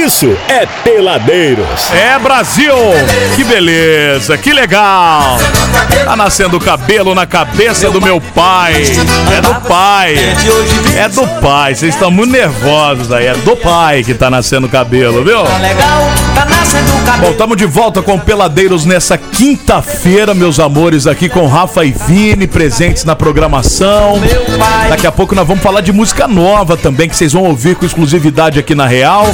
isso é Peladeiros. É Brasil! Que beleza, que legal! Tá nascendo cabelo na cabeça do meu pai. É do pai. É do pai. Vocês estão muito nervosos aí. É do pai que tá nascendo cabelo, viu? Bom, estamos de volta com Peladeiros nessa quinta-feira, meus amores, aqui com Rafa e Vini, presentes na programação. Daqui a pouco nós vamos falar de música nova também, que vocês vão ouvir com exclusividade aqui na Real.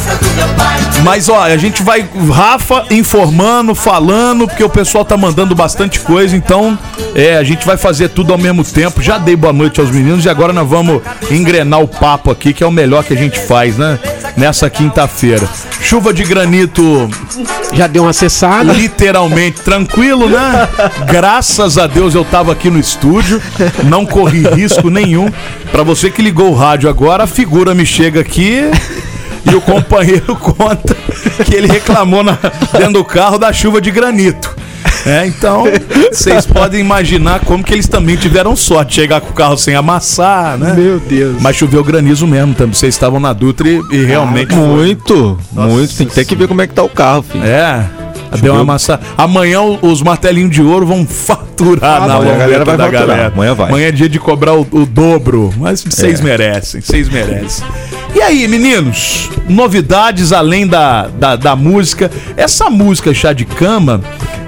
Mas ó, a gente vai, Rafa, informando, falando, porque o pessoal tá mandando bastante coisa, então é, a gente vai fazer tudo ao mesmo tempo. Já dei boa noite aos meninos e agora nós vamos engrenar o papo aqui, que é o melhor que a gente faz, né? Nessa quinta-feira. Chuva de granito. Já deu uma cessada. Literalmente tranquilo, né? Graças a Deus eu tava aqui no estúdio, não corri risco nenhum. Para você que ligou o rádio agora, a figura me chega aqui e o companheiro conta que ele reclamou na, dentro do carro da chuva de granito. É, então, vocês podem imaginar como que eles também tiveram sorte de chegar com o carro sem amassar, né? Meu Deus. Mas choveu granizo mesmo também. Vocês estavam na Dutra e, e realmente. Ah, muito, Nossa muito. Tem que ter que ver como é que tá o carro, filho. É. Deu uma massa. Amanhã os martelinhos de ouro vão faturar ah, na amanhã a galera vai faturar. galera. Amanhã vai. Amanhã é dia de cobrar o, o dobro. Mas vocês é. merecem, vocês merecem. E aí, meninos? Novidades além da, da, da música. Essa música Chá de Cama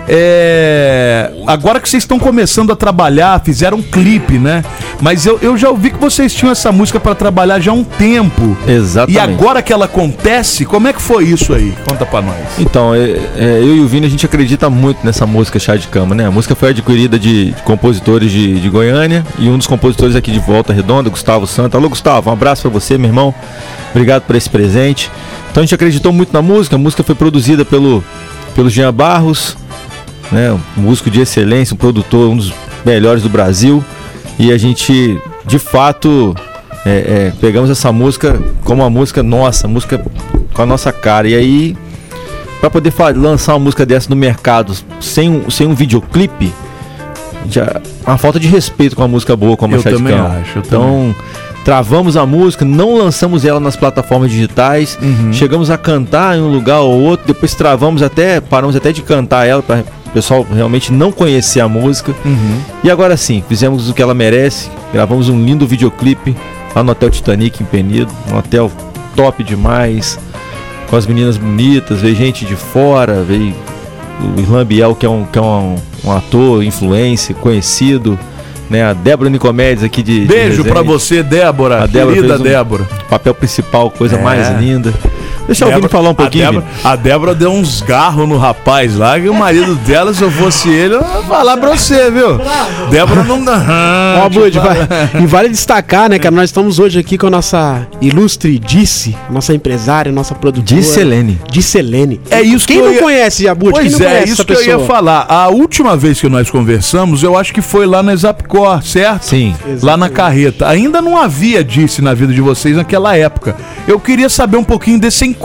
é... Agora que vocês estão começando a trabalhar, fizeram um clipe, né? Mas eu, eu já ouvi que vocês tinham essa música para trabalhar já há um tempo. Exatamente. E agora que ela acontece, como é que foi isso aí? Conta pra nós. Então, é, é, eu e o Vini, a gente acredita muito nessa música Chá de Cama, né? A música foi adquirida de, de compositores de, de, Goiânia e um dos compositores aqui de Volta Redonda, Gustavo Santa. Alô, Gustavo, um abraço para você, meu irmão. Obrigado por esse presente. Então a gente acreditou muito na música. A música foi produzida pelo, pelo Jean Barros, né? Um músico de excelência, um produtor, um dos melhores do Brasil. E a gente, de fato, é, é, pegamos essa música como uma música nossa, música com a nossa cara. E aí, para poder lançar uma música dessa no mercado sem um, sem um videoclipe, já, uma falta de respeito com a música boa como eu a também acho. então, também. Travamos a música, não lançamos ela nas plataformas digitais, uhum. chegamos a cantar em um lugar ou outro, depois travamos até, paramos até de cantar ela para o pessoal realmente não conhecia a música. Uhum. E agora sim, fizemos o que ela merece. Gravamos um lindo videoclipe lá no Hotel Titanic em Penido. Um hotel top demais. Com as meninas bonitas, veio gente de fora, veio o Irlan Biel, que é um, que é um, um ator, influência, conhecido. Né, a Débora Nicomedes aqui de. Beijo para você, Débora. A Débora querida um Débora. Papel principal, coisa é. mais linda. Deixa eu ouvir falar um pouquinho. A Débora, a Débora, deu uns garros no rapaz lá, que o marido dela, se eu fosse ele, eu ia falar pra você, viu? Débora não dá. Ó, Bud, e vale destacar, né, que nós estamos hoje aqui com a nossa ilustre Disse, nossa empresária, nossa produtora. Disselene. Disselene. É isso Quem que não ia... conhece, Jabud? Pois Quem não é, isso que pessoa? eu ia falar. A última vez que nós conversamos, eu acho que foi lá na Zapcor, certo? Sim. Lá na carreta. Ainda não havia Disse na vida de vocês naquela época. Eu queria saber um pouquinho desse encontro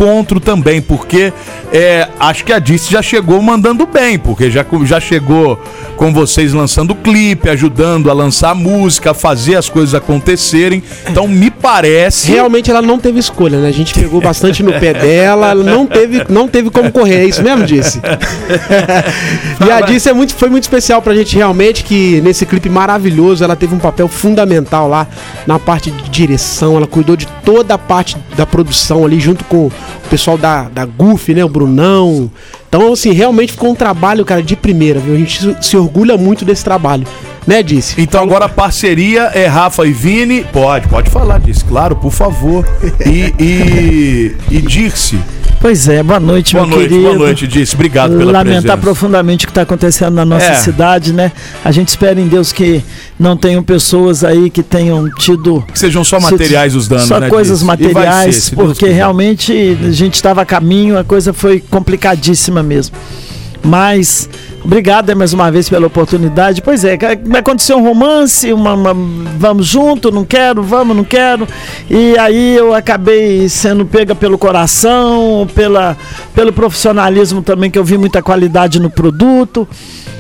também bem, porque é, acho que a Dice já chegou mandando bem, porque já, já chegou com vocês lançando clipe, ajudando a lançar música, a fazer as coisas acontecerem. Então me parece. Realmente ela não teve escolha, né? A gente pegou bastante no pé dela, ela não teve, não teve como correr, é isso mesmo, Disse? e a Dice é muito, foi muito especial pra gente realmente, que nesse clipe maravilhoso ela teve um papel fundamental lá na parte de direção, ela cuidou de toda a parte da produção ali, junto com o pessoal da da, Goof, né? O Brunão. Então, assim, realmente ficou um trabalho, cara, de primeira, viu? A gente se orgulha muito desse trabalho. Né, Disse? Então agora a parceria é Rafa e Vini. Pode, pode falar, Disse, claro, por favor. E, e, e Dirce. Pois é, boa noite, boa meu noite, querido. Boa noite, Disse. Obrigado pela Lamentar presença. profundamente o que está acontecendo na nossa É. cidade, né? A gente espera em Deus que não tenham pessoas aí que tenham tido Que sejam só materiais os danos, só né, coisas ser, materiais, se Deus porque quiser. realmente a gente estava a caminho, a coisa foi complicadíssima mesmo. Mas Obrigado mais uma vez pela oportunidade. Pois é, aconteceu um romance, uma, uma, vamos junto, não quero, vamos, não quero. E aí eu acabei sendo pega pelo coração, pela, pelo profissionalismo também, que eu vi muita qualidade no produto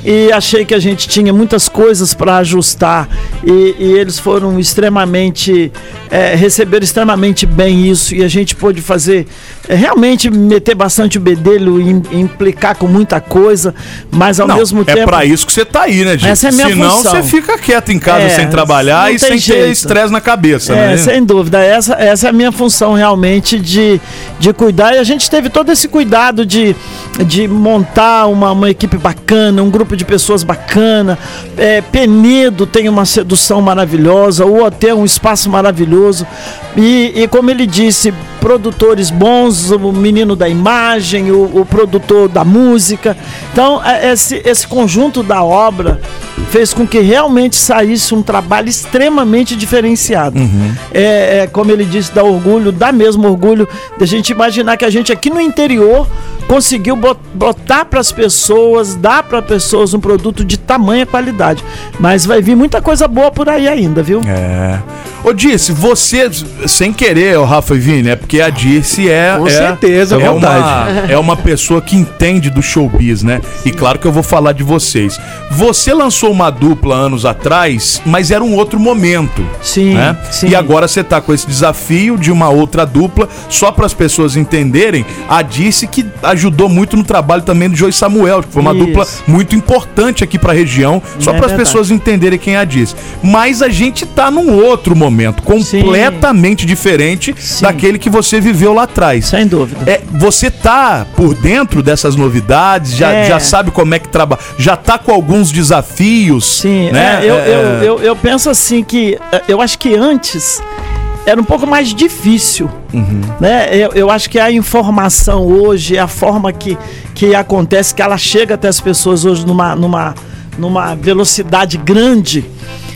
e achei que a gente tinha muitas coisas para ajustar e, e, eles foram extremamente é, receberam extremamente bem isso e a gente pôde fazer é, realmente meter bastante o bedelho e implicar com muita coisa, mas ao não, mesmo é tempo é para isso que você tá aí, né, gente? Essa é a minha Senão função. você fica quieto em casa É, sem trabalhar e sem ter jeito. estresse na cabeça, É, né? sem dúvida. Essa, essa é a minha função realmente de, de cuidar. E a gente teve todo esse cuidado de, de montar uma, uma equipe bacana, um grupo de pessoas bacana. É, Penedo tem uma sedução maravilhosa, o hotel é um espaço maravilhoso. E, e como ele disse, produtores bons, o menino da imagem, o, o produtor da música. Então, é, esse, esse conjunto da obra fez com que realmente saísse um trabalho extremamente diferenciado. É, é, como ele disse, dá orgulho, dá mesmo orgulho da gente imaginar que a gente aqui no interior conseguiu bot- botar para as pessoas, dar para pessoas um produto de tamanha qualidade. Mas vai vir muita coisa boa por aí ainda, viu? É. Ô, Dirce, você, sem querer, o Rafa e Vini, é porque a Dirce é. Com é, certeza, é vontade. uma, é uma pessoa que entende do showbiz, né? E claro que eu vou falar de vocês. Você lançou uma dupla anos atrás, mas era um outro momento. Sim, né? sim. E agora você tá com esse desafio de uma outra dupla, só para as pessoas entenderem, a Dirce que ajudou muito no trabalho também do Joey Samuel, que foi uma Isso. dupla muito importante aqui pra região, só É para as pessoas entenderem quem é a Dirce. Mas a gente tá num outro momento, completamente diferente Sim. daquele que você viveu lá atrás. Sem dúvida. É, você tá por dentro dessas novidades, já, É. já sabe como é que trabalha, já tá com alguns desafios. Sim, né? é, eu, É, eu, eu, eu penso assim que é, eu acho que antes era um pouco mais difícil. Né? Eu, eu acho que a informação hoje, a forma que, que acontece, que ela chega até as pessoas hoje numa, numa, numa velocidade grande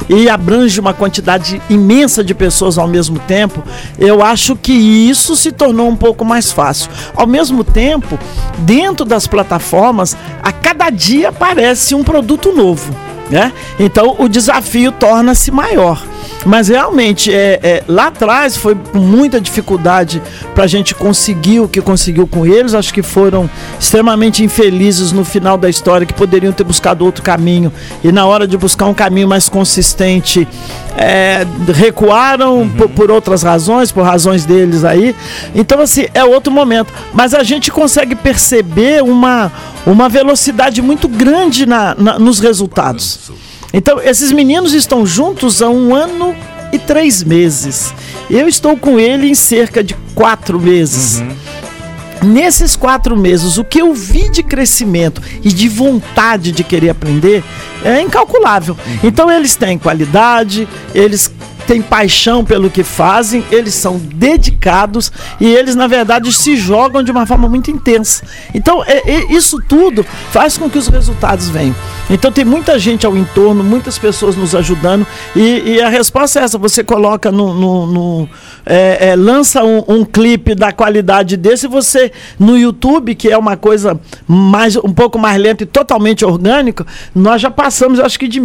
e abrange uma quantidade imensa de pessoas ao mesmo tempo, eu acho que isso se tornou um pouco mais fácil. Ao mesmo tempo, dentro das plataformas, a cada dia aparece um produto novo. Né? Então o desafio torna-se maior. Mas realmente, é, é, lá atrás foi com muita dificuldade para a gente conseguir o que conseguiu com eles. Acho que foram extremamente infelizes no final da história, que poderiam ter buscado outro caminho. E na hora de buscar um caminho mais consistente, é, recuaram por, por outras razões, por razões deles aí. Então, assim, é outro momento. Mas a gente consegue perceber uma, uma velocidade muito grande na, na- nos resultados. Então, esses meninos estão juntos há um ano e três meses. Eu estou com ele em cerca de quatro meses. Nesses quatro meses, o que eu vi de crescimento e de vontade de querer aprender é incalculável. Então, eles têm qualidade, eles têm paixão pelo que fazem, eles são dedicados e eles, na verdade, se jogam de uma forma muito intensa. Então, é- é- isso tudo faz com que os resultados venham. Então, tem muita gente ao entorno, muitas pessoas nos ajudando e, e a resposta é essa: você coloca no. no- no- é, lança um, um clipe da qualidade desse, você no YouTube, que é uma coisa mais um pouco mais lenta e totalmente orgânica, nós já passamos, acho que de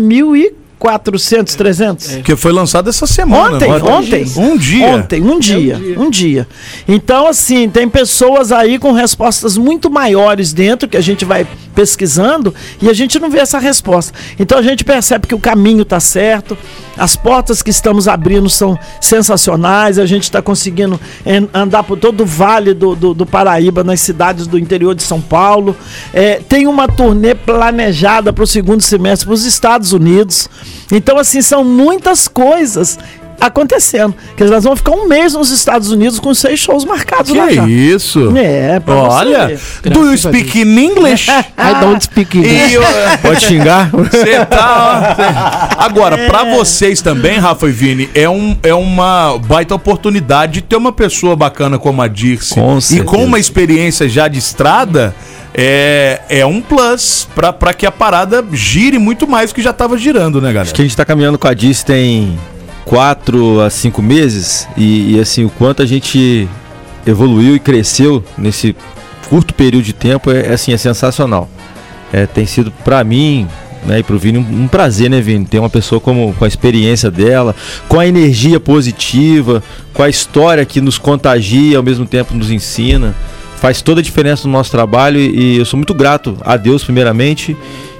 1.400, 300. Que foi lançado essa semana. Ontem, não é? ontem. Um dia. Ontem, um dia, um dia. Então, assim, tem pessoas aí com respostas muito maiores dentro que a gente vai pesquisando e a gente não vê essa resposta. Então a gente percebe que o caminho está certo, as portas que estamos abrindo são sensacionais, a gente está conseguindo andar por todo o vale do, do, do Paraíba, nas cidades do interior de São Paulo. É, tem uma turnê planejada para o segundo semestre para os Estados Unidos. Então, assim, são muitas coisas acontecendo. Que nós vamos ficar um mês nos Estados Unidos com seis shows marcados lá Que já. isso? É, pra Olha, do you speak in English? I don't speak English. Eu- Pode xingar? Você tá. ó. Agora, pra vocês também, Rafa e Vini, é, um, é uma baita oportunidade de ter uma pessoa bacana como a Dirce Com e com uma experiência já de estrada. É, é um plus pra, pra que a parada gire muito mais do que já tava girando, né, galera? Acho que a gente tá caminhando com a Diz tem quatro a cinco meses e, e, assim, o quanto a gente evoluiu e cresceu nesse curto período de tempo é, é, assim, é sensacional. é, tem sido pra mim né, e pro Vini um, um prazer, né, Vini? Ter uma pessoa como, com a experiência dela, com a energia positiva, com a história que nos contagia, ao mesmo tempo nos ensina. Faz toda a diferença no nosso trabalho e, e eu sou muito grato a Deus, primeiramente,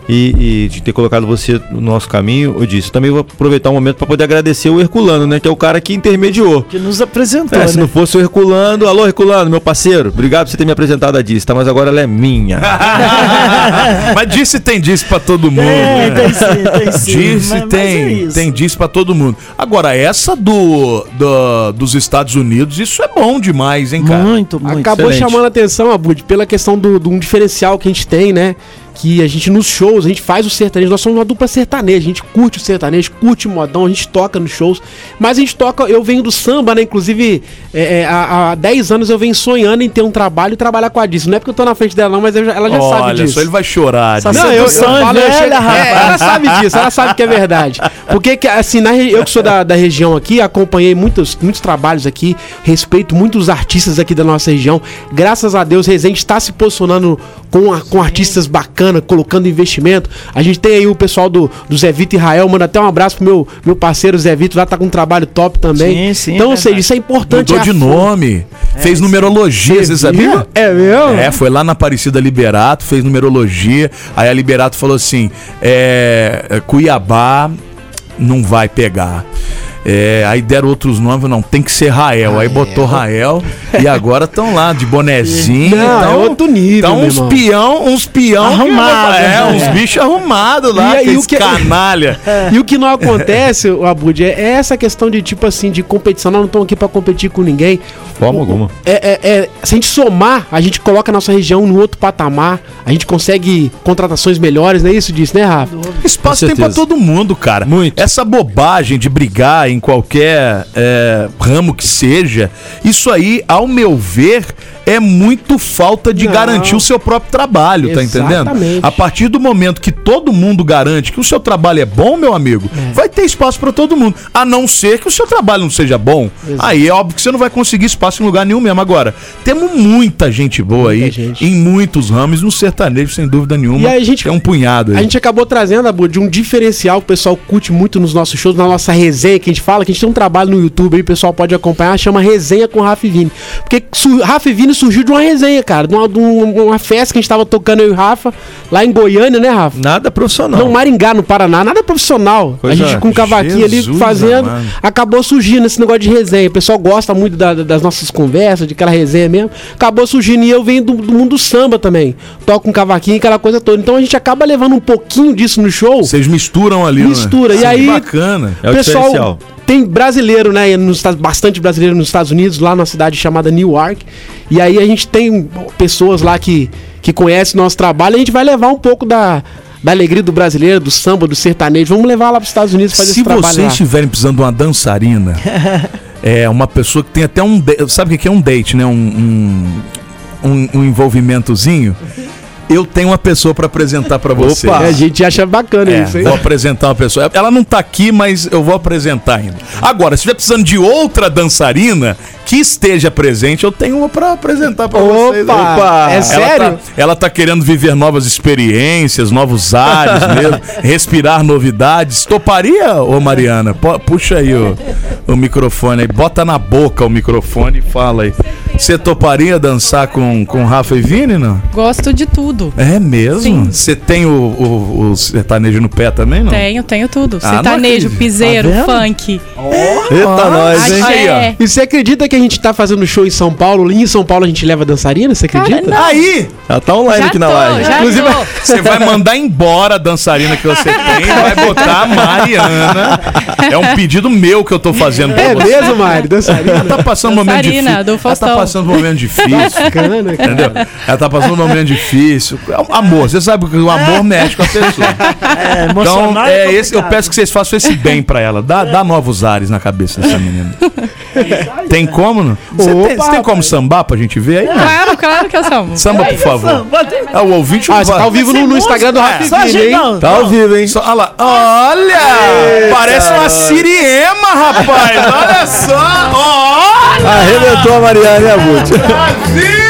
e, e de ter colocado você no nosso caminho, eu disse. Também vou aproveitar um momento para poder agradecer o Herculano, né? Que é o cara que intermediou. Que nos apresentou, É, né? se não fosse o Herculano, alô Herculano, meu parceiro, obrigado por você ter me apresentado a Dice, tá? Mas agora ela é minha. Mas disse tem disse pra todo mundo. É, né? tem sim, tem sim. Disse mas- mas tem, é isso. tem disse pra todo mundo. Agora, essa do, do- dos Estados Unidos, isso é bom demais, hein, cara? Muito, muito. Acabou excelente. chamando a atenção, Abud, pela questão do, de um diferencial que a gente tem, né? Que a gente nos shows, a gente faz o sertanejo, nós somos uma dupla sertaneja, a gente curte o sertanejo, curte o modão, a gente toca nos shows, mas a gente toca, eu venho do samba, né? Inclusive, é, é, há, há 10 anos eu venho sonhando em ter um trabalho e trabalhar com a Disso. Não é porque eu tô na frente dela, não, mas eu já- ela já sabe Olha disso. só, ele vai chorar. Não, eu, eu falo, eu chego- é, ela sabe disso, ela sabe que é verdade. Porque, que, assim, na, eu que sou da, da região aqui, acompanhei muitos, muitos trabalhos aqui, respeito muitos artistas aqui da nossa região. Graças a Deus, Resende está se posicionando com, a- com artistas bacanas, colocando investimento. A gente tem aí o pessoal do, do Zé Vitor Israel, manda até um abraço pro meu, meu parceiro Zé Vitor, lá tá com um trabalho top também. Sim, sim, então, é ou seja, isso é importante. Mudou é de nome. fez numerologia, você sabia? É mesmo? É, foi lá na Aparecida Liberato, fez numerologia. Aí a Liberato falou assim: é, é, Cuiabá não vai pegar. É, aí deram outros nomes, não, tem que ser Rael. Aí botou Rael e agora estão lá de bonezinho. Não, tão, é outro nível, Tão meu uns peão, uns peão que- Arrumado, é, né? uns bichos arrumados lá, E aqueles o que- canalha. E o que não acontece, Abud, é essa questão de tipo assim, de competição. Nós não estamos aqui pra competir com ninguém. Forma alguma. É, é- é- se a gente somar, a gente coloca a nossa região no outro patamar, a gente consegue contratações melhores, não é isso disso, né, Rafa? Espaço tem pra todo mundo, cara. Muito. Essa bobagem de brigar em qualquer é, ramo que seja, isso aí, ao meu ver, é muito falta de Não. garantir o seu próprio trabalho, tá entendendo? Exatamente. A partir do momento que todo mundo garante que o seu trabalho é bom, meu amigo, É. vai ter espaço pra todo mundo. A não ser que o seu trabalho não seja bom. Exato. Aí é óbvio que você não vai conseguir espaço em lugar nenhum mesmo. Agora, temos muita gente boa aí, Muita gente. em muitos ramos, no sertanejo, sem dúvida nenhuma. E aí a gente- tem um punhado aí. A gente acabou trazendo, Abu, de um diferencial que o pessoal curte muito nos nossos shows, na nossa resenha que a gente fala, que a gente tem um trabalho no YouTube aí, o pessoal pode acompanhar, chama Resenha com Rafa e Vini. Porque su Rafa e Vini surgiu de uma resenha, cara, de uma, de um- uma festa que a gente tava tocando eu e o Rafa, lá em Goiânia, né, Rafa? Nada profissional. Não, Maringá, no Paraná, nada profissional. Coisa- a gente com um cavaquinho ali Jesus fazendo, amado. acabou surgindo esse negócio de resenha. O pessoal gosta muito da- das nossas conversas, de aquela resenha mesmo. Acabou surgindo e eu venho do, do mundo do samba também. Toco um cavaquinho, aquela coisa toda. Então a gente acaba levando um pouquinho disso no show. Vocês misturam ali, Mistura, né? e Sim, aí- Bacana. É o diferencial. tem brasileiro, né? Nos, bastante brasileiro nos Estados Unidos, lá numa cidade chamada Newark. E aí a gente tem pessoas lá que, que conhecem o nosso trabalho. E a gente vai levar um pouco da, da alegria do brasileiro, do samba, do sertanejo. Vamos levar lá para os Estados Unidos fazer Se esse trabalho vocês lá. estiverem precisando de uma dançarina, é uma pessoa que tem até um. Sabe o que é um date, né? Um, um, um- envolvimentozinho. Eu tenho uma pessoa pra apresentar pra vocês. É, a gente acha bacana É, isso, hein? vou apresentar uma pessoa. Ela não tá aqui, mas eu vou apresentar ainda. Agora, se estiver precisando de outra dançarina que esteja presente, eu tenho uma pra apresentar pra vocês. Opa! É Ela sério? tá, ela tá querendo viver novas experiências, novos ares mesmo, respirar novidades. Toparia, ô Mariana? Puxa aí o, o microfone aí, bota na boca o microfone e fala aí. Você toparia dançar com, com Rafa e Vini, não? Gosto de tudo. É mesmo? Você tem o, o, o sertanejo no pé também, não? Tenho, tenho tudo. Ah, Sertanejo, acredito. piseiro, Tá funk. Eita, nós, hein? Aí, ó. E você acredita que a gente tá fazendo show em São Paulo? Em São Paulo a gente leva dançarina? Você acredita? Aí, Ela tá online Já aqui na tô, live. já Inclusive- tô. você vai mandar embora a dançarina que você tem, vai botar a Mariana. É um pedido meu que eu tô fazendo pra É você. mesmo, Mário? Dançarina? Ela tá passando um momento Dançarina, difícil. do Ela tá Faustão. passando um momento difícil. Bacana, cara. Entendeu? Ela tá passando um momento difícil. É um Amor, você sabe que o amor mexe com a pessoa. É, Então, emocional é esse, eu complicado. peço que vocês façam esse bem pra ela. Dá, dá novos ares na cabeça dessa menina. Tem como, não? Você tem, tem como sambar pra gente ver aí? Claro, claro que eu sou. Samba, por favor. É, o ouvinte não Ah, você tá ao vivo no, no Instagram do É. Vini, gente hein? não. Tá ao vivo, hein? Só, olha lá. Olha! Parece uma siriema, rapaz! Olha só! Olha! Arrebentou a Mariana, né? Brasil!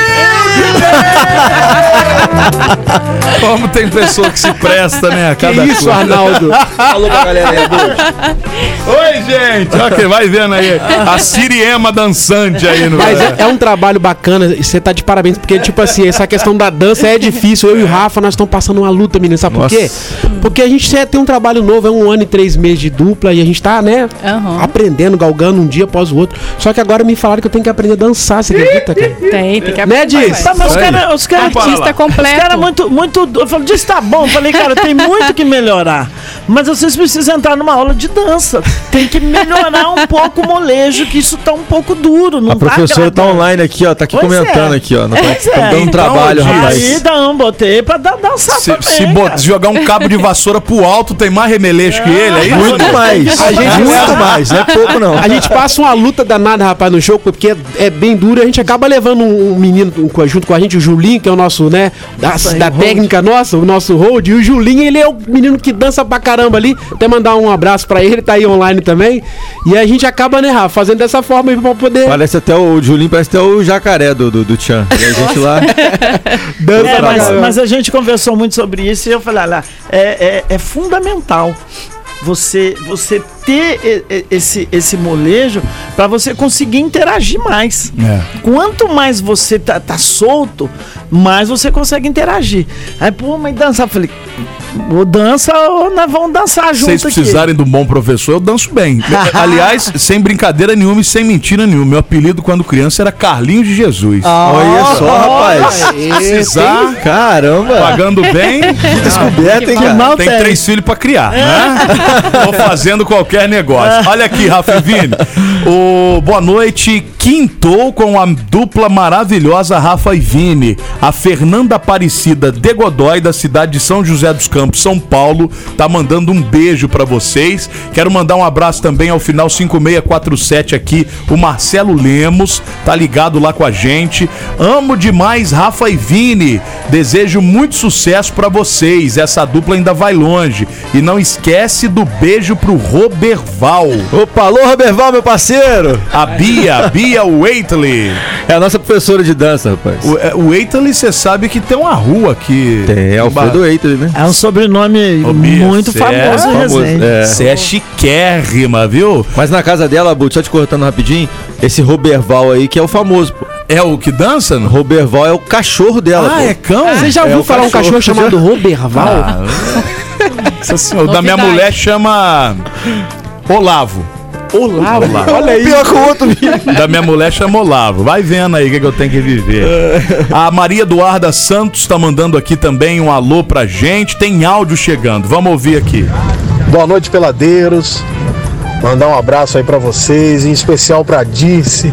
Como tem pessoa que se presta, né? A Que cada isso, coisa. Arnaldo? Falou pra galera aí. Oi, gente! Ok, vai vendo aí. A Siriema dançante aí no. Mas é, é um trabalho bacana, e você tá de parabéns, porque, tipo assim, essa questão da dança é difícil. Eu e o Rafa, nós estamos passando uma luta, menino. Sabe por Nossa. quê? Porque a gente tem um trabalho novo, é um ano e três meses de dupla, e a gente tá, né, Aham. aprendendo, galgando um dia após o outro. Só que agora me falaram que eu tenho que aprender a dançar, você acredita, cara? Tem, tem que Né, Diz? Tá, mas os Aí. caras. Os cara, Artista lá. Os completo. caras muito, muito. Eu falei, disso tá bom. Eu falei, cara, tem muito que melhorar. Mas vocês precisam entrar numa aula de dança. Tem que melhorar um pouco o molejo, que isso tá um pouco duro. Não A professora tá agradando. online aqui, ó. Tá aqui Pois comentando é. aqui, ó. Não Pois tá, tá é. dando Então, trabalho, rapaz. Aí, não, botei pra dar, dançar Se, também, se bot- jogar um cabo de vassoura pro alto, tem mais remeleixo que ele, é isso? Muito mais. A gente muito mais, não é pouco não. A gente passa uma luta danada, rapaz, no jogo, porque é, é bem duro e a gente acaba levando um, um menino um- junto com a gente, o Julinho, que é o nosso, né, da, da técnica nossa, o nosso hold. E o Julinho, ele é o menino que dança pra caramba ali. Até mandar um abraço pra ele, tá aí online também. E a gente acaba, né, Rafa, fazendo dessa forma aí pra poder Parece até o Julinho, parece até o jacaré do, do, do Tchan. E a gente lá. dançar É, pra mas, mas a gente conversou muito sobre isso e eu falei, olha, é, é, é fundamental você, você ter esse, esse molejo para você conseguir interagir mais. É. Quanto mais você tá, tá solto, mais você consegue interagir. Aí, pô, mas dança, eu falei, ou dança ou nós vamos dançar Se junto vocês aqui. precisarem de um bom professor, eu danço bem. Aliás, sem brincadeira nenhuma e sem mentira nenhuma. Meu apelido quando criança era Carlinhos de Jesus. Olha só, rapaz. Precisar, Caramba. pagando bem, Descoberta, hein, Que cara? tem tem. três filhos pra criar, né? Tô fazendo qualquer negócio. Olha aqui, Rafa Vini. O boa noite quintou com a dupla maravilhosa Rafa e Vini. A Fernanda Aparecida de Godói, da cidade de São José dos Campos, São Paulo, tá mandando um beijo pra vocês. Quero mandar um abraço também ao final 5647 aqui, o Marcelo Lemos, tá ligado lá com a gente. Amo demais Rafa e Vini. Desejo muito sucesso pra vocês. Essa dupla ainda vai longe. E não esquece do beijo pro Roberval. Opa, alô, Roberval, meu parceiro. A Bia, Bia Waitley. É a nossa professora de dança, rapaz. O, é, o Waitley, você sabe que tem uma rua aqui. É, Alfredo Eitel, né? É um sobrenome Ô, Bia, muito cê famoso é em famoso, é. Você é chiquérrima, viu? Mas na casa dela, Bud, só te cortando rapidinho, esse Roberval aí que é o famoso, pô. É o que dança? não? Roberval é o cachorro dela, Ah, pô. é cão? Você já É ouviu o falar um cachorro, cachorro chamado Roberval? Nossa senhora, o da minha mulher chama Olavo. Olavo. Olavo. Olha aí. Pior que o outro, Da minha mulher chama Olavo. Vai vendo aí o que, que eu tenho que viver. A Maria Eduarda Santos tá mandando aqui também um alô pra gente. Tem áudio chegando. Vamos ouvir aqui. Boa noite, peladeiros. Mandar um abraço aí pra vocês, em especial pra Dirce,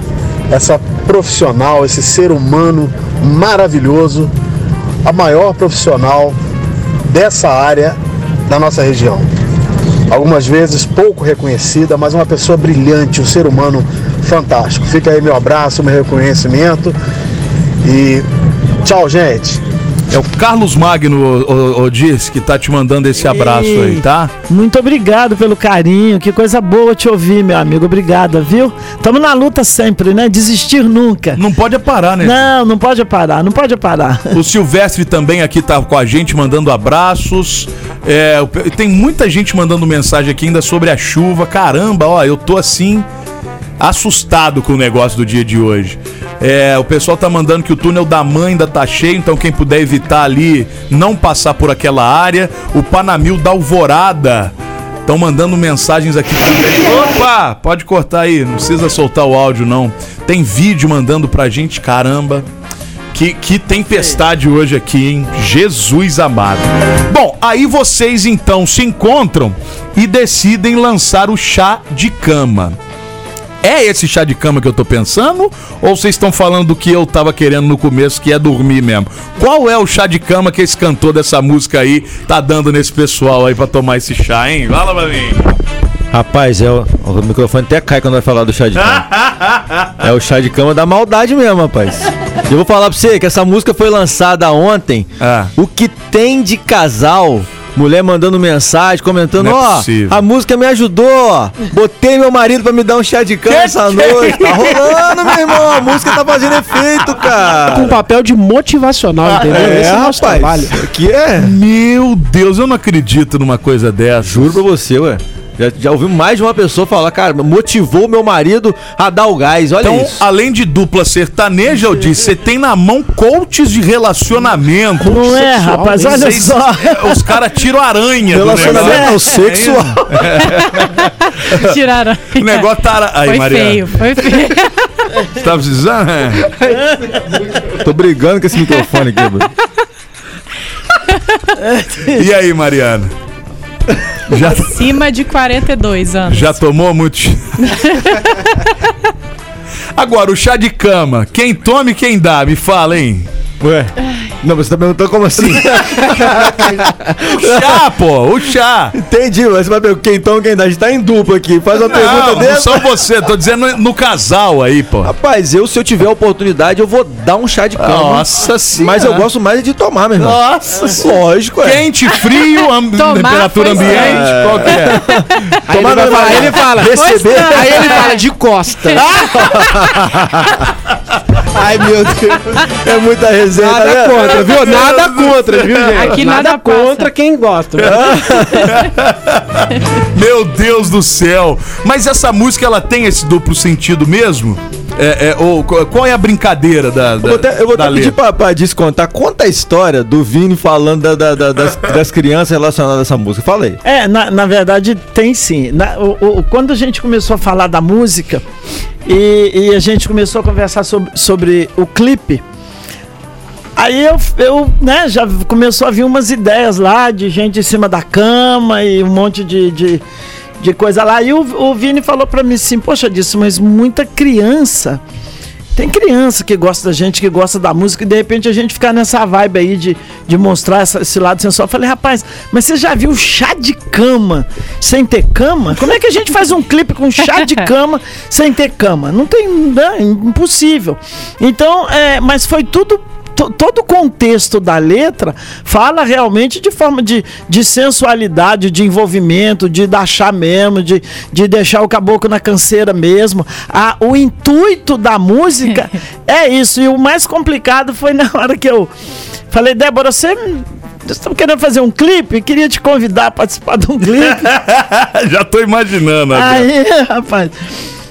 essa profissional, esse ser humano maravilhoso, a maior profissional dessa área da nossa região. Algumas vezes pouco reconhecida, mas uma pessoa brilhante, um ser humano fantástico. Fica aí meu abraço, meu reconhecimento e tchau, gente. É o Carlos Magno, o, o, Diz, que tá te mandando esse abraço aí, tá? Muito obrigado pelo carinho, que coisa boa te ouvir, meu amigo. Obrigada, viu? Tamo na luta sempre, né? Desistir nunca. Não pode parar, né? Não, não pode parar, não pode parar. O Silvestre também aqui tá com a gente, mandando abraços. É, tem muita gente mandando mensagem aqui ainda sobre a chuva. Caramba, ó, eu tô assim assustado com o negócio do dia de hoje. É, o pessoal tá mandando que o túnel da mãe ainda tá cheio, então quem puder evitar ali, não passar por aquela área. O Panamil da Alvorada. Estão mandando mensagens aqui também. Opa! Pode cortar aí, não precisa soltar o áudio, não. Tem vídeo mandando pra gente, caramba. Que, que tempestade hoje aqui, hein? Jesus amado. Bom, aí vocês então se encontram e decidem lançar o chá de cama. É esse chá de cama que eu tô pensando? Ou vocês estão falando do que eu tava querendo no começo, que é dormir mesmo? Qual é o chá de cama que esse cantor dessa música aí tá dando nesse pessoal aí pra tomar esse chá, hein? Fala pra mim. Rapaz, é o, o microfone até cai quando vai falar do chá de cama. é o chá de cama da maldade mesmo, rapaz. Eu vou falar pra você que essa música foi lançada ontem. Ah. O que tem de casal Mulher mandando mensagem, comentando, é ó, possível. a música me ajudou. Botei meu marido pra me dar um chá de cama essa noite. Tá rolando, meu irmão. A música tá fazendo efeito, cara. Com um papel de motivacional, entendeu? É, Esse é o nosso rapaz. trabalho. Aqui é. Meu Deus, eu não acredito numa coisa dessa. Juro pra você, ué. Já, já ouvi mais de uma pessoa falar, cara, motivou meu marido a dar o gás. Olha Então, isso. além de dupla sertaneja, eu disse, você tem na mão coaches de relacionamento. Não é, Sexual, rapaz, nem olha Vocês- só. Os caras tiram aranha Relacionamento não, sexual. Tiraram. O negócio tá... ara- Aí, Foi Maria, feio, foi feio. você tá precisando? É. Tô brigando com esse microfone aqui, mano. E aí, Mariana? Já, Acima de 42 anos. já tomou muito chá? Agora, o chá de cama, quem toma e quem dá? Me fala, hein? Ué. Não, mas você tá perguntando como assim? O chá, pô, o chá. Entendi, mas você vai ver quem toma quem dá. A gente tá em dupla aqui. Faz uma pergunta Não, não só você, tô dizendo no, no casal aí, pô. Rapaz, eu, se eu tiver a oportunidade, eu vou dar um chá de cama. Nossa senhora. Mas eu gosto mais de tomar, meu irmão. Nossa Lógico, é. Quente, frio, am- Tomar temperatura ambiente, certo. qual que é? Aí ele, Tomar vai não, falar, não, aí ele fala, Receber. Aí ele fala de costa. Ai, meu Deus. É muita resenha, tá Nada vendo? contra, viu? Nada contra, viu, gente? Aqui nada contra quem gosta. Meu Deus do céu. Mas essa música, ela tem esse duplo sentido mesmo? É, é, ou, qual é a brincadeira da, da Eu vou até, eu vou até pedir pra, pra Diz contar. Conta a história do Vini falando da- da- da- das, das crianças relacionadas a essa música. Fala aí. É, na, na verdade tem sim. Na- o- o- quando a gente começou a falar da música e, e a gente começou a conversar sobre, sobre o clipe, aí eu, eu né, já começou a vir umas ideias lá de gente em cima da cama e um monte de, de, de coisa lá. E o, o Vini falou pra mim assim, poxa disso, mas muita criança. Tem criança que gosta da gente, que gosta da música, e de repente a gente ficar nessa vibe aí de, de mostrar essa- esse lado sensual. Eu falei, rapaz, mas você já viu chá de cama sem ter cama? Como é que a gente faz um clipe com chá de cama sem ter cama? Não tem, né? impossível. Então, é, mas foi tudo todo o contexto da letra fala realmente de forma de, de sensualidade, de envolvimento, de dar chá mesmo, de, de deixar o caboclo na canseira mesmo. Ah, o intuito da música é isso. E o mais complicado foi na hora que eu falei, Débora, você. Estamos querendo fazer um clipe? Queria te convidar a participar de um clipe. Já tô imaginando. agora. Aí, rapaz.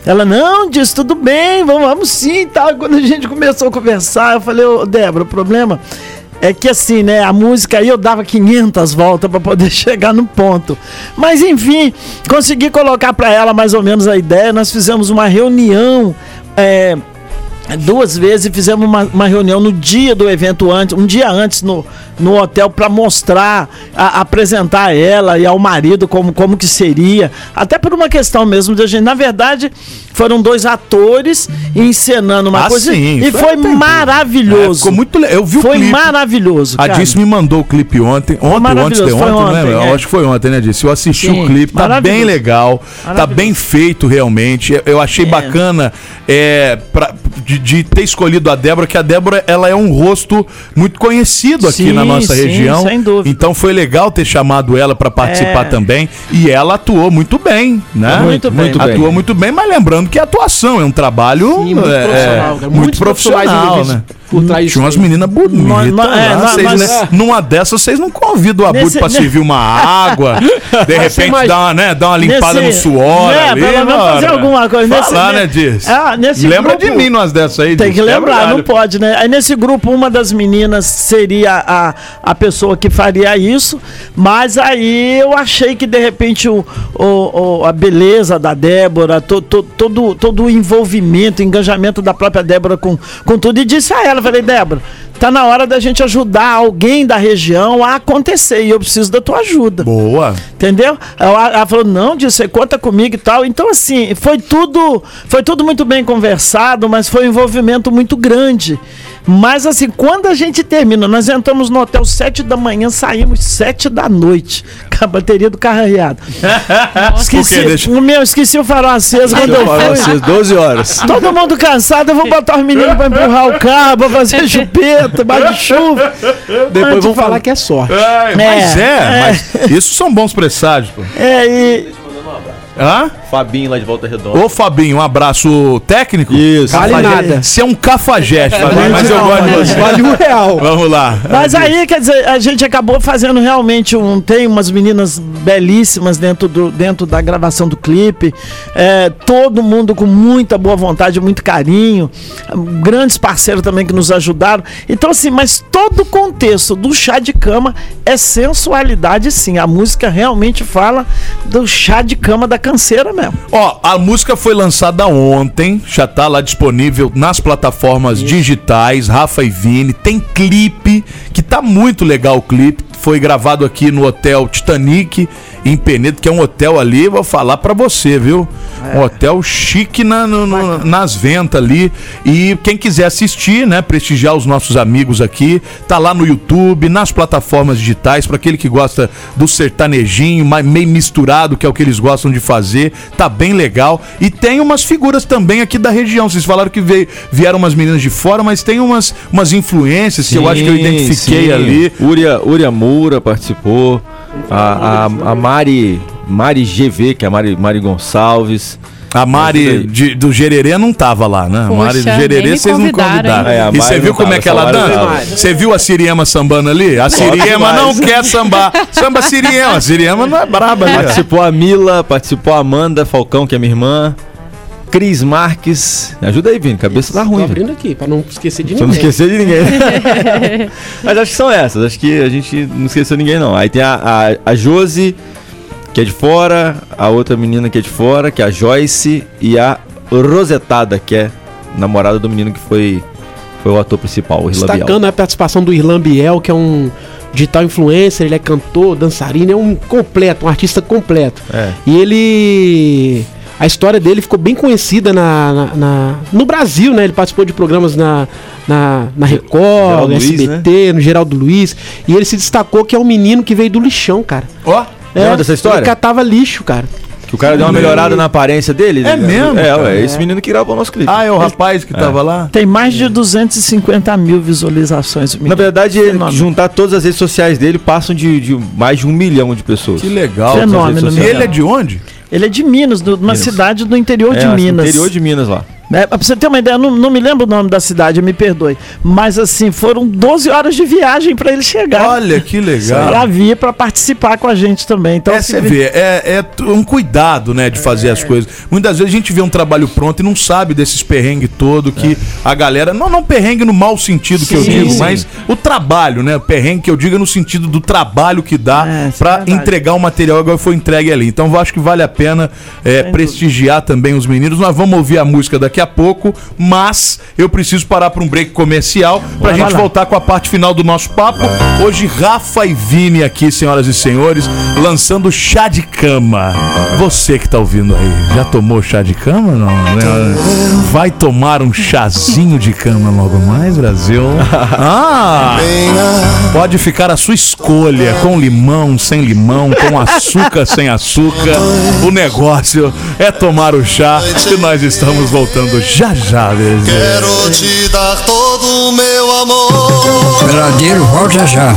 Ela, não, disse, tudo bem, vamos, vamos sim e tal. Quando a gente começou a conversar, eu falei, ô Débora, o problema é que assim, né, a música aí eu dava 500 voltas para poder chegar no ponto. Mas enfim, consegui colocar para ela mais ou menos a ideia. Nós fizemos uma reunião. é, duas vezes fizemos uma, uma reunião no dia do evento antes, um dia antes no, no hotel para mostrar, a- apresentar a ela e ao marido como, como que seria, até por uma questão mesmo de a gente, na verdade, foram dois atores encenando uma Ah, coisa sim, e foi- foi tem- É, maravilhoso. ficou muito Eu vi o foi clipe. maravilhoso, A cara. Dice me mandou o clipe ontem. Ontem, ontem, maravilhoso, de foi ontem, ontem, né? é. Eu acho que foi ontem, né, Dice? Eu assisti Sim, o clipe, tá maravilhoso. bem legal, tá Maravilhoso. bem feito realmente. Eu- Eu achei É. bacana é, pra, de, de ter escolhido a Débora, que a Débora ela é um rosto muito conhecido aqui Sim, na nossa sim, região. sem dúvida. Então foi legal ter chamado ela pra participar É. também. E ela atuou muito bem, né? Muito bem. muito bem. Atuou muito bem, mas lembrando que a atuação é um trabalho Sim, muito é, profissional, cara. muito profissionais profissional, envolvidos né? Por trás disso Tinha umas meninas bonitas. É, lá. Vocês, né, Numa dessas, vocês não convidam o Abud Nesse- pra servir uma água, de repente imagina- dar uma, né, dar uma limpada Nesse- no suor né, ali. pelo menos fazer alguma coisa. Nesse- Falar, né, ne- Diz? Ah, nesse Lembra grupo- de mim numas dessas aí, Tem Diz. que É lembrar, não verdade. pode, né? Aí nesse grupo, uma das meninas seria a, a pessoa que faria isso, mas aí eu achei que de repente o, o- o- a beleza da Débora, to, to- todo, todo o envolvimento, engajamento da própria Débora com, com tudo, e disse a ela, falei, Débora, tá na hora da gente ajudar alguém da região a acontecer, e eu preciso da tua ajuda. Boa. Entendeu? Ela, ela falou, não, disse, você conta comigo e tal. Então, assim, foi tudo, foi tudo muito bem conversado, mas foi um envolvimento muito grande. Mas assim, quando a gente termina, nós entramos no hotel 7 da manhã, saímos 7 da noite, com a bateria do carro arriado. Esqueci? Deixa- o meu, esqueci o farol aceso quando eu fui. vocês, 12 horas. Todo mundo cansado, eu vou botar os meninos pra empurrar o carro, pra fazer chupeta, de chuva. Depois Antes vão fala- falar que é sorte. É, mas é, É, mas isso são bons presságios, pô. É, e Hã? Fabinho lá de Volta Redonda. Ô, Fabinho, um abraço técnico? Isso. Vale nada. Você é um cafajeste, Fabinho, mas eu gosto de você. Vale um real. Vamos lá. Mas aí, quer dizer, a gente acabou fazendo realmente um. Tem umas meninas belíssimas dentro, do, dentro da gravação do clipe. É, todo mundo com muita boa vontade, muito carinho. Grandes parceiros também que nos ajudaram. Então, assim, mas todo o contexto do chá de cama é sensualidade, sim. A música realmente fala do chá de cama da canseira mesmo. Ó, a música foi lançada ontem, já tá lá disponível nas plataformas digitais, Rafa e Vini. Tem clipe, que tá muito legal o clipe. Foi gravado aqui no Hotel Titanic, em Penedo, que é um hotel ali, vou falar pra você, viu? Um hotel chique na- no- no- nas ventas ali. E quem quiser assistir, né, prestigiar os nossos amigos aqui, tá lá no YouTube, nas plataformas digitais, pra aquele que gosta do sertanejinho, meio misturado, que é o que eles gostam de fazer. Tá bem legal. E tem umas figuras também aqui da região. Vocês falaram que veio- vieram umas meninas de fora, mas tem umas, umas influências que eu acho que eu Sim, identifiquei sim. ali. Uria, Uria Moura participou. A, a, a Mari, Mari GV, que é a Mari, Mari Gonçalves. A Mari de- do Gererê não tava lá, né? A Poxa, Mari do Gererê vocês não convidaram? É, a e você viu como é que ela dança? Você viu a Siriema sambando ali? A Siriema não quer sambar. Samba Siriema. A Siriema não é braba ó. Participou a Mila, participou a Amanda Falcão, que é minha irmã. Cris Marques. Me ajuda aí, Vini. Cabeça tá Tô ruim, velho. abrindo aqui, pra não esquecer de Pra não ninguém. esquecer de ninguém. Mas acho que são essas. Acho que a gente não esqueceu ninguém, não. Aí tem a, a, a Josi, que é de fora. A outra menina que é de fora, que é a Joyce. E a Rosetada, que é namorada do menino que foi, foi o ator principal, o Irlan Biel. Destacando a participação do Irlan Biel, que é um digital influencer, ele é cantor, dançarino, é um completo, um artista completo. É. E ele. A história dele ficou bem conhecida na, na- na- no Brasil, né? Ele participou de programas na, na, na Record, Geraldo no Luiz, SBT, no Geraldo Luiz. E ele se destacou que é um menino que veio do lixão, cara. Ó, Lembra dessa história? Ele catava lixo, cara. Que o cara deu uma melhorada na aparência dele. É mesmo, É, ué. Esse menino que gravou o nosso clipe. Ah, é o rapaz que tava lá? Tem mais de 250 mil visualizações. Na verdade, Fenômeno. juntar todas as redes sociais dele, passam de, de mais de um milhão de pessoas. Que legal. Fenômeno, E né? ele é de onde? Ele é de Minas, de uma Minas. cidade do interior É, de que Minas. interior de Minas lá. É, pra você ter uma ideia, não, não me lembro o nome da cidade, me perdoe. Mas assim, foram 12 horas de viagem pra ele chegar. Olha que legal. Pra vir pra participar com a gente também. Então, É, assim, você vê, é, é um cuidado, né, de fazer as coisas. Muitas vezes a gente vê um trabalho pronto e não sabe desses perrengues todo que a galera. Não, não perrengue no mau sentido que eu Sim, digo, sim. mas o trabalho, né? Perrengue que eu digo é no sentido do trabalho que dá É, é pra verdade. entregar o material igual foi entregue ali. Então eu acho que vale a pena é, prestigiar também os meninos. Nós vamos ouvir a música daqui a pouco, mas eu preciso parar para um break comercial pra Vai gente lá. voltar com a parte final do nosso papo. Hoje, Rafa e Vini aqui, senhoras e senhores, lançando chá de cama. Você que tá ouvindo aí, já tomou chá de cama? Não, né? Vai tomar um chazinho de cama logo mais, Brasil? Ah! Pode ficar a sua escolha, com limão, sem limão, com açúcar, sem açúcar. O negócio é tomar o chá e nós estamos voltando já já, bebê. Quero te dar todo o meu amor. Peladeiro, volta já.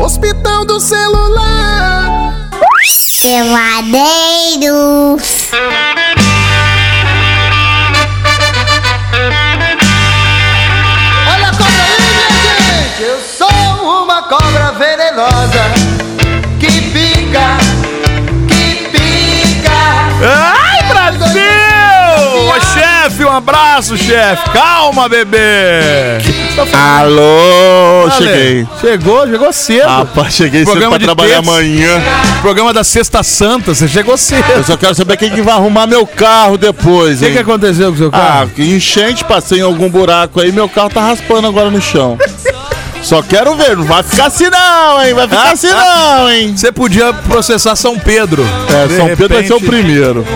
Hospital do celular. Peladeiros. Abraço, chefe. Calma, bebê. Alô, cheguei. Chegou, chegou cedo. Rapaz, cheguei cedo Programa pra de trabalhar terça. amanhã. Programa da Sexta Santa, você chegou cedo. Eu só quero saber quem que vai arrumar meu carro depois, O que, que aconteceu com o seu Ah, carro? que enchente, passei em algum buraco aí, meu carro tá raspando agora no chão. Só quero ver, não vai ficar assim não, hein? Vai ficar assim não, hein? Você podia processar São Pedro. É, De São Pedro vai ser o repente- primeiro.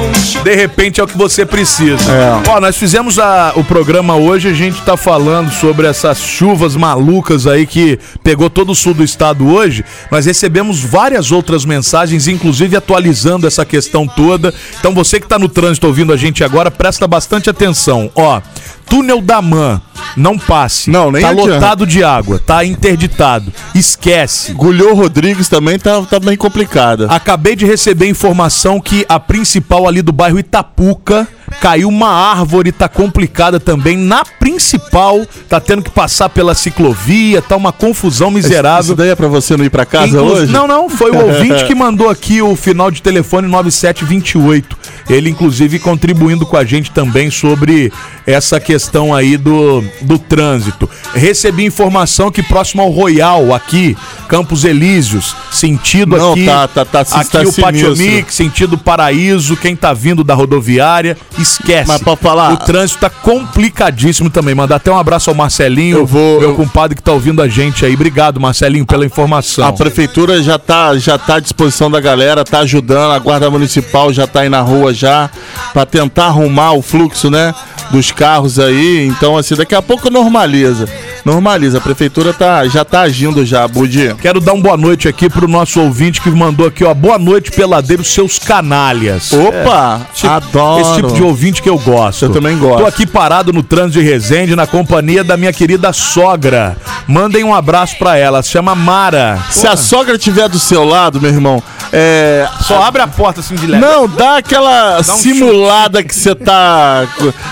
De repente é o que você precisa. É. Ó, nós fizemos a- o programa hoje, a gente tá falando sobre essas chuvas malucas aí que pegou todo o sul do estado hoje. Nós recebemos várias outras mensagens, inclusive atualizando essa questão toda. Então você que tá no trânsito ouvindo a gente agora, presta bastante atenção. Ó, túnel da Man, não passe. Não, nem Tá adianta. lotado de água, tá interditado. Esquece. Gulhou Rodrigues também tá, tá bem complicada. Acabei de receber informação que a principal ali do bairro Itapuca caiu uma árvore, tá complicada também. Na principal, tá tendo que passar pela ciclovia, tá uma confusão Isso miserável. daí é pra você não ir pra casa Inclu- hoje? Não, não, foi o ouvinte que mandou aqui o final de telefone 9728. Ele, inclusive, contribuindo com a gente também sobre essa questão aí do, do trânsito. Recebi informação que próximo ao Royal, aqui, Campos Elíseos, sentido Não, aqui. tá- tá- tá- aqui tá o sinistro. Patiomix, sentido Paraíso, quem tá vindo da rodoviária, esquece. Mas pra falar- O trânsito tá complicadíssimo também. Mandar até um abraço ao Marcelinho, Eu vou- meu eu- compadre que tá ouvindo a gente aí. Obrigado, Marcelinho, pela informação. A prefeitura já tá, já tá à disposição da galera, tá ajudando, a guarda municipal já tá aí na rua já, pra tentar arrumar o fluxo, né, dos carros aí. Então, assim, daqui a pouco normaliza. Normaliza. A prefeitura tá, já tá agindo já, Budi. Quero dar uma boa noite aqui pro nosso ouvinte que mandou aqui, ó. Boa noite, peladeiro, seus canalhas. Opa! Tipo- adoro. Esse tipo de ouvinte que eu gosto. Eu também gosto. Tô aqui parado no trânsito de Resende, na companhia da minha querida sogra. Mandem um abraço pra ela. Se chama Mara. Se a sogra tiver do seu lado, meu irmão, é. Só abre a porta assim de leve. Não, dá aquela um simulada que você tá,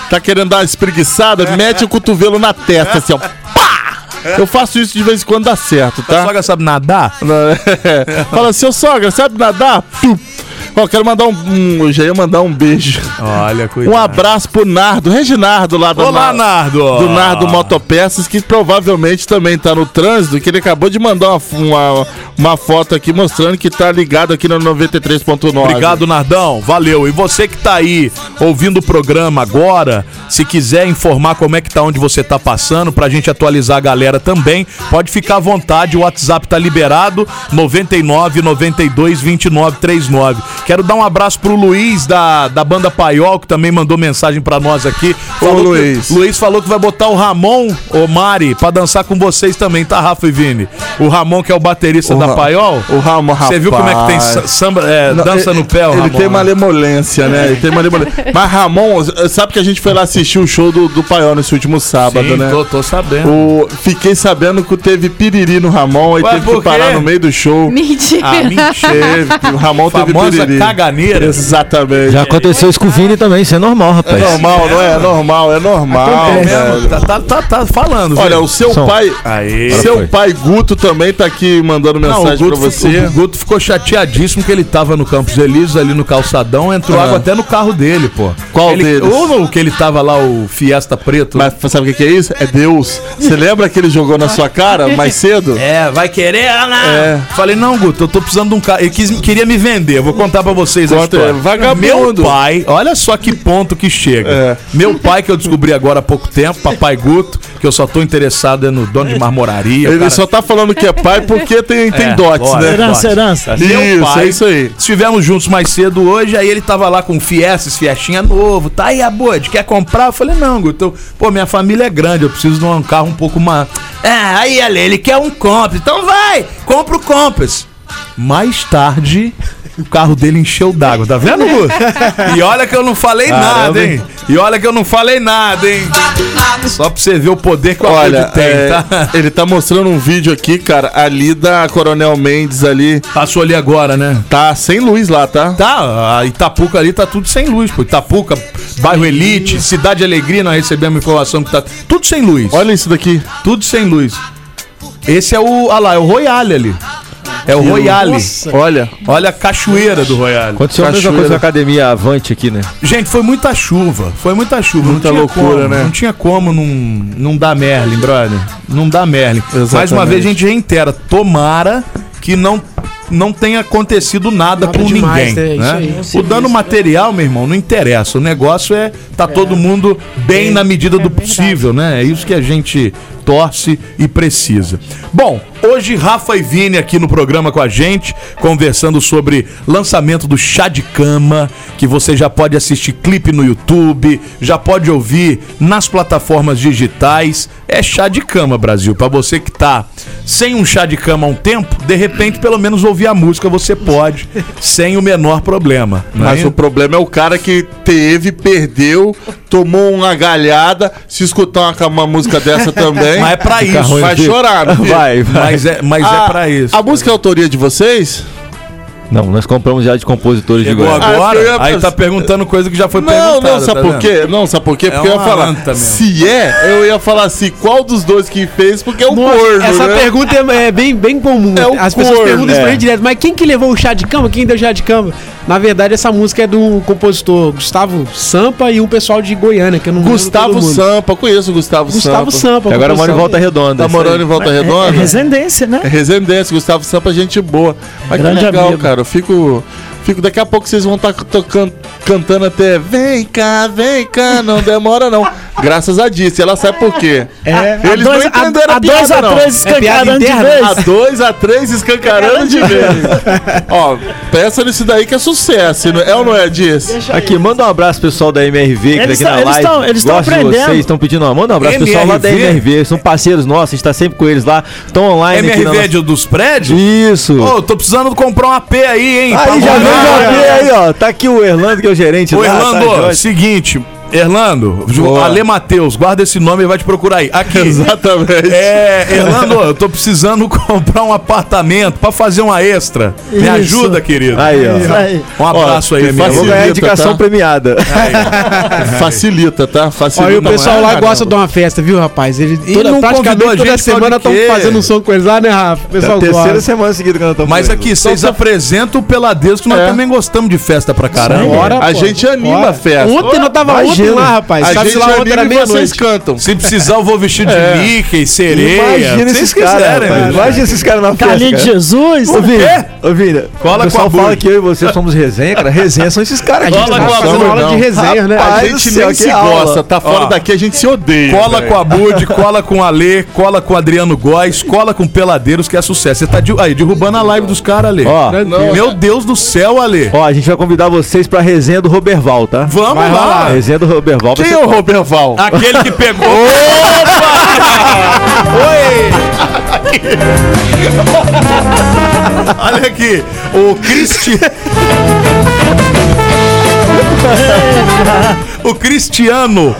tá querendo dar uma espreguiçada, É. mete o cotovelo na testa, assim, ó. Eu faço isso de vez em quando dá certo, A tá? sogra sabe nadar? Fala, seu sogra, sabe nadar? Ó, quero mandar um, um- já ia mandar um beijo. Olha, cuidado. Um abraço pro Nardo, Reginardo lá da Olá, Nardo. do Nardo Motopeças, que provavelmente também tá no trânsito, que ele acabou de mandar uma, uma, uma foto aqui mostrando que tá ligado aqui no 93.9. Obrigado, Nardão. Valeu. E você que tá aí ouvindo o programa agora, se quiser informar como é que tá onde você tá passando, pra gente atualizar a galera também, pode ficar à vontade. O WhatsApp tá liberado, 99 92 29 39. Quero dar um abraço pro Luiz da, da banda Paiol, que também mandou mensagem pra nós aqui. Falou que- Luiz. Luiz falou que vai botar o Ramon, o Mari, pra dançar com vocês também, tá, Rafa e Vini? O Ramon, que é o baterista O da Ra- Paiol. O Ramon, Você viu como é que tem rapaz. sa- samba, é, Não, dança ele- no pé, o Ele Ramon, tem né? malemolência, né? Ele tem malemolência. Mas Ramon, sabe que a gente foi lá assistir o show do, do Paiol nesse último sábado, Sim, né? tô, tô sabendo. O, fiquei sabendo que teve piriri no Ramon, aí Ué, teve que parar no meio do show. Mentira. Ah, mentira. Teve, o Ramon teve Famosa piriri. caganeira. Exatamente. Já aconteceu isso com o Vini também, isso é normal, É rapaz. normal, não é? É normal, é normal. velho. Tá, tá, tá, tá falando, Olha, viu? o seu Som. pai. Aí. Seu pai Guto também tá aqui mandando Não, mensagem Guto, pra você. o Guto ficou chateadíssimo que ele tava no Campos Elíseos, ali no calçadão, entrou Ah. água até no carro dele, pô. Qual ele, deles? Ou o que ele tava lá, o Fiesta Preto. Mas sabe o que que é isso? É Deus. Você lembra que ele jogou na sua cara mais cedo? É, vai querer, Ana? É. Falei, não, Guto, eu tô precisando de um carro. Ele quis, queria me vender, eu vou contar pra vocês a Conta, história. é vagabundo. Meu pai, olha só que ponto que chega. É. Meu pai, que eu descobri agora há pouco tempo, papai Guto, que eu só tô interessado é no dono de marmoraria. Ele cara- só tá falando que é pai porque tem, tem É, dotes, lógico. né? Herança, herança. Meu Isso, pai, é isso aí. Estivemos juntos mais cedo hoje, aí ele tava lá com Fiesta, esse Fiestinha novo. Tá aí, Abode, quer comprar? Eu falei, não, Guto. Pô, minha família é grande, eu preciso de um carro um pouco mais. É, aí, Ale, ele quer um Compass. Então vai, compra o Compass. Mais tarde, o carro dele encheu d'água, tá vendo, Guto? E olha que eu não falei nada, hein? E olha que eu não falei nada, hein? Só pra você ver o poder que o Olha, tem, é, tá? ele tá mostrando um vídeo aqui, cara, ali da Coronel Mendes ali. Passou ali agora, né? Tá sem luz lá, tá? Tá, a Itapuca ali tá tudo sem luz, pô. Itapuca, bairro Elite, Cidade Alegria, nós recebemos informação que tá tudo sem luz. Olha isso daqui. Tudo sem luz. Esse é o. Ah lá, é o Royale ali. É o Royale. Nossa. Olha, Olha a cachoeira do Royale. Aconteceu a mesma Cachoeira. coisa na academia Avante aqui, né? Gente, foi muita chuva. Foi muita chuva. Muita loucura, como, né? Não tinha como não, não dar Merlin, brother. Não dá Merlin. Mais uma Exatamente. vez a gente reitera. Tomara que não. Não tenha acontecido nada, Nada com demais, ninguém. né? né? Isso aí. O dano material, meu irmão, não interessa. O negócio é tá todo mundo bem na medida do possível, né? É isso que a gente torce e precisa. Bom, hoje Rafa e Vini aqui no programa com a gente, conversando sobre lançamento do Chá de Cama, que você já pode assistir clipe no YouTube, já pode ouvir nas plataformas digitais. É Chá de Cama, Brasil. Pra você que tá sem um chá de cama há um tempo, de repente, pelo menos ouvir a música você pode, sem o menor problema. mas é? o problema é o cara que teve, perdeu, tomou uma galhada. Se escutar uma, uma música dessa também, Mas é pra isso. vai chorar. não? Vai, vai. Mas é, mas A- é pra isso. A música é autoria de vocês? Não, nós compramos já de compositores Chegou de Goiás. agora, Ah, ia aí tá perguntando coisa que já foi Não, perguntada. não, sabe tá por vendo? quê? Não, sabe por quê? É Porque eu ia falar, se é, eu ia falar assim, qual dos dois que fez, porque é o Nossa, corno, essa né? pergunta é, é bem, bem comum. É As pessoas corno, perguntam isso pra é. gente direto, mas quem que levou o chá de cama? Quem deu o chá de cama? Na verdade, essa música é do compositor Gustavo Sampa e um pessoal de Goiânia, que eu não lembro Gustavo todo mundo. Sampa, conheço o Gustavo, Gustavo Sampa. Sampa. Que agora mora em. Volta Redonda. Tá morando em Volta É, é Redonda? residência, né? É Residência, Gustavo Sampa, gente boa. Mas Grande que legal, amigo. cara. Eu fico. Fico, daqui a pouco vocês vão estar tocando, cantando até Vem cá, vem cá, não demora não. Graças a Dice, ela sabe por quê. É, Eles não entenderam a, a dois piada, a três É escancarando de interna? vez. A 2 a 3 escancarando de vez. Ó, peça nisso daí que é sucesso. não É ou não é, Dice? Aqui, manda um abraço pro pessoal da MRV que tá aqui na eles live. tão- eles tão Gosto de aprendendo. vocês, estão pedindo uma. Manda um abraço pro pessoal lá da MRV? MRV. São parceiros nossos, a gente tá sempre com eles lá. Estão online aqui na MRV é nossa... de- dos prédios? Isso. Ô, tô precisando comprar um AP aí, hein? aí já veio o aí, ó. Tá aqui o Erlando, que é o gerente lá. Erlando, tá, seguinte. Erlando, Boa. Ale Matheus, guarda esse nome e vai te procurar aí. Aqui. Exatamente. É, Erlando, eu tô precisando comprar um apartamento pra fazer uma extra. Me Isso. ajuda, querido. Aí, ó. Aí. Um abraço Ó, aí. Eu vou ganhar Facilita, indicação tá? premiada. Facilita, tá? Facilita. Olha, o pessoal lá caramba. gosta de uma festa, viu, rapaz? Ele E toda, não praticamente convidou a toda semana estão fazendo um som com eles lá, né, Rafa? O É a pessoal terceira gosta. semana seguida que nós estamos Mas com aqui, vocês apresentam o Peladeiros, que nós É. também gostamos de festa pra caramba. Bora, A pô. gente anima a festa. Ontem nós tava ontem Imagina. lá, rapaz. A Sabe gente se lá anima era e vocês cantam. Se precisar, eu vou vestir de É. Mickey, sereia. Imagina esses vocês caras, velho. Imagina esses caras na festa. Carlinhos de. Jesus. Ô, Vini, ô, Vini, Cola o com a fala Bud. que eu e você somos resenha, cara. Resenha são esses caras Cola com a Bud, aula de resenha, né? A gente nem que se gosta, tá fora daqui, a gente se odeia. Cola com a Bud, cola com a Lê, cola com o Adriano Góes, cola com Peladeiros, que é sucesso. Você tá de- aí, derrubando a live dos caras, Ale. Ó, Meu Deus do céu, Ale. ó, a gente vai convidar vocês pra resenha do Roberval, tá? Vamos Vai lá. rolar. Resenha do Roberval. Quem é o Roberval? Aquele que pegou. Oi! Olha aqui, o Cristi... o Cristiano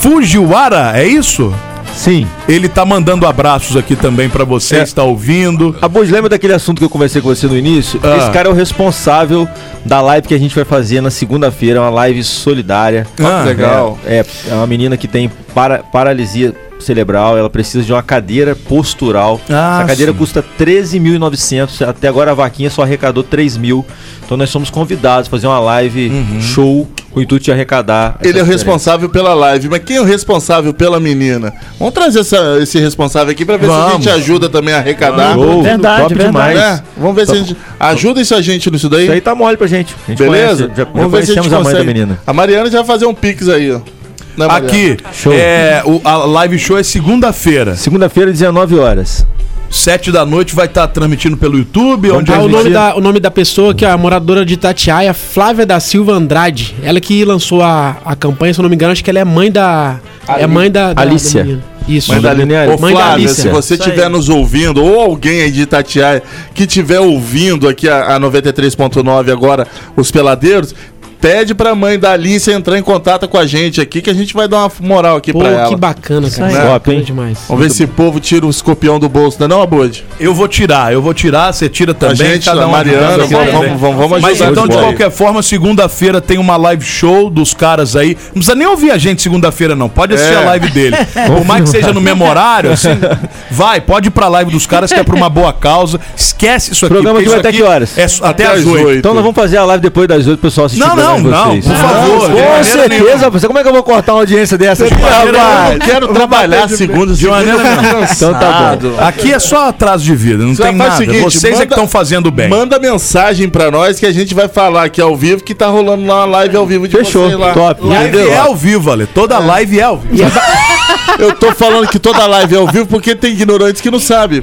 Fujiwara, é isso? Sim. Ele tá mandando abraços aqui também pra você, É. está ouvindo. A Bud, lembra daquele assunto que eu conversei com você no início? Ah. Esse cara é o responsável da live que a gente vai fazer na segunda-feira, uma live solidária. Ah, legal. É, é uma menina que tem para- paralisia cerebral, ela precisa de uma cadeira postural. Ah, Essa cadeira sim. custa 13.900, até agora a vaquinha só arrecadou 3 mil. Então nós somos convidados a fazer uma live Uhum. show o intuito de arrecadar. Ele é o diferença. responsável pela live, mas quem é o responsável pela menina? Vamos trazer essa- esse responsável aqui pra ver se a Vamos. gente ajuda também a arrecadar. Verdade, top verdade. demais. Né? Vamos ver se a gente. Ajuda isso a gente nisso daí. Isso aí tá mole pra gente. A gente Beleza? conhece, já, já Vamos ver se a gente a mãe da menina. A Mariana já vai fazer um pix aí, ó. Né, Mariana? Aqui, Show. é, o- a live show é segunda-feira. Segunda-feira, 19 horas. Sete da noite vai estar transmitindo pelo YouTube. Onde Ah, o, nome da, o nome da pessoa que é a moradora de Itatiaia, Flávia da Silva Andrade. Ela que lançou a, a campanha, se eu não me engano, acho que ela é mãe da. É mãe da. da Alicia. da. Isso. Mãe da Linear. Ô Mãe da Flávia, Alicia. se você estiver nos ouvindo, ou alguém aí de Itatiaia que estiver ouvindo aqui a, a 93.9 agora, os peladeiros, pede pra mãe da Alice entrar em contato com a gente aqui, que a gente vai dar uma moral aqui Pô, pra ela. que bacana, cara. Bacana Top, hein? demais. Vamos ver se o povo tira o escorpião do bolso, não é não, Abud? Eu vou tirar, eu vou tirar, você tira também. gente, a um Mariana, vamos- vamos- vamos- vamos Mas então, de qualquer forma, segunda-feira tem uma live show dos caras aí. Não precisa nem ouvir a gente segunda-feira, não. Pode assistir É. a live dele. Por mais que seja no mesmo horário, assim, vai, pode ir pra live dos caras que é pra uma boa causa. Esquece isso aqui. Programa que vai até que horas? É até, Até às oito. oito. Então nós vamos fazer a live depois das 8 pro pessoal assistir Não, o programa não, não, por favor. Com certeza, rapaz. Como é que eu vou cortar uma audiência dessa? Eu não quero trabalhar segunda, De maneira. Então tá bom. Aqui é só atraso de vida, não Você tem faz o nada. seguinte, Vocês é que estão fazendo bem. Manda mensagem pra nós que a gente vai falar aqui ao vivo que tá rolando lá uma live ao vivo de Fechou, vocês lá. top. Live Entendeu? é ao vivo, Ale. Toda live é ao vivo. Eu tô falando que toda live é ao vivo porque tem ignorantes que não sabem.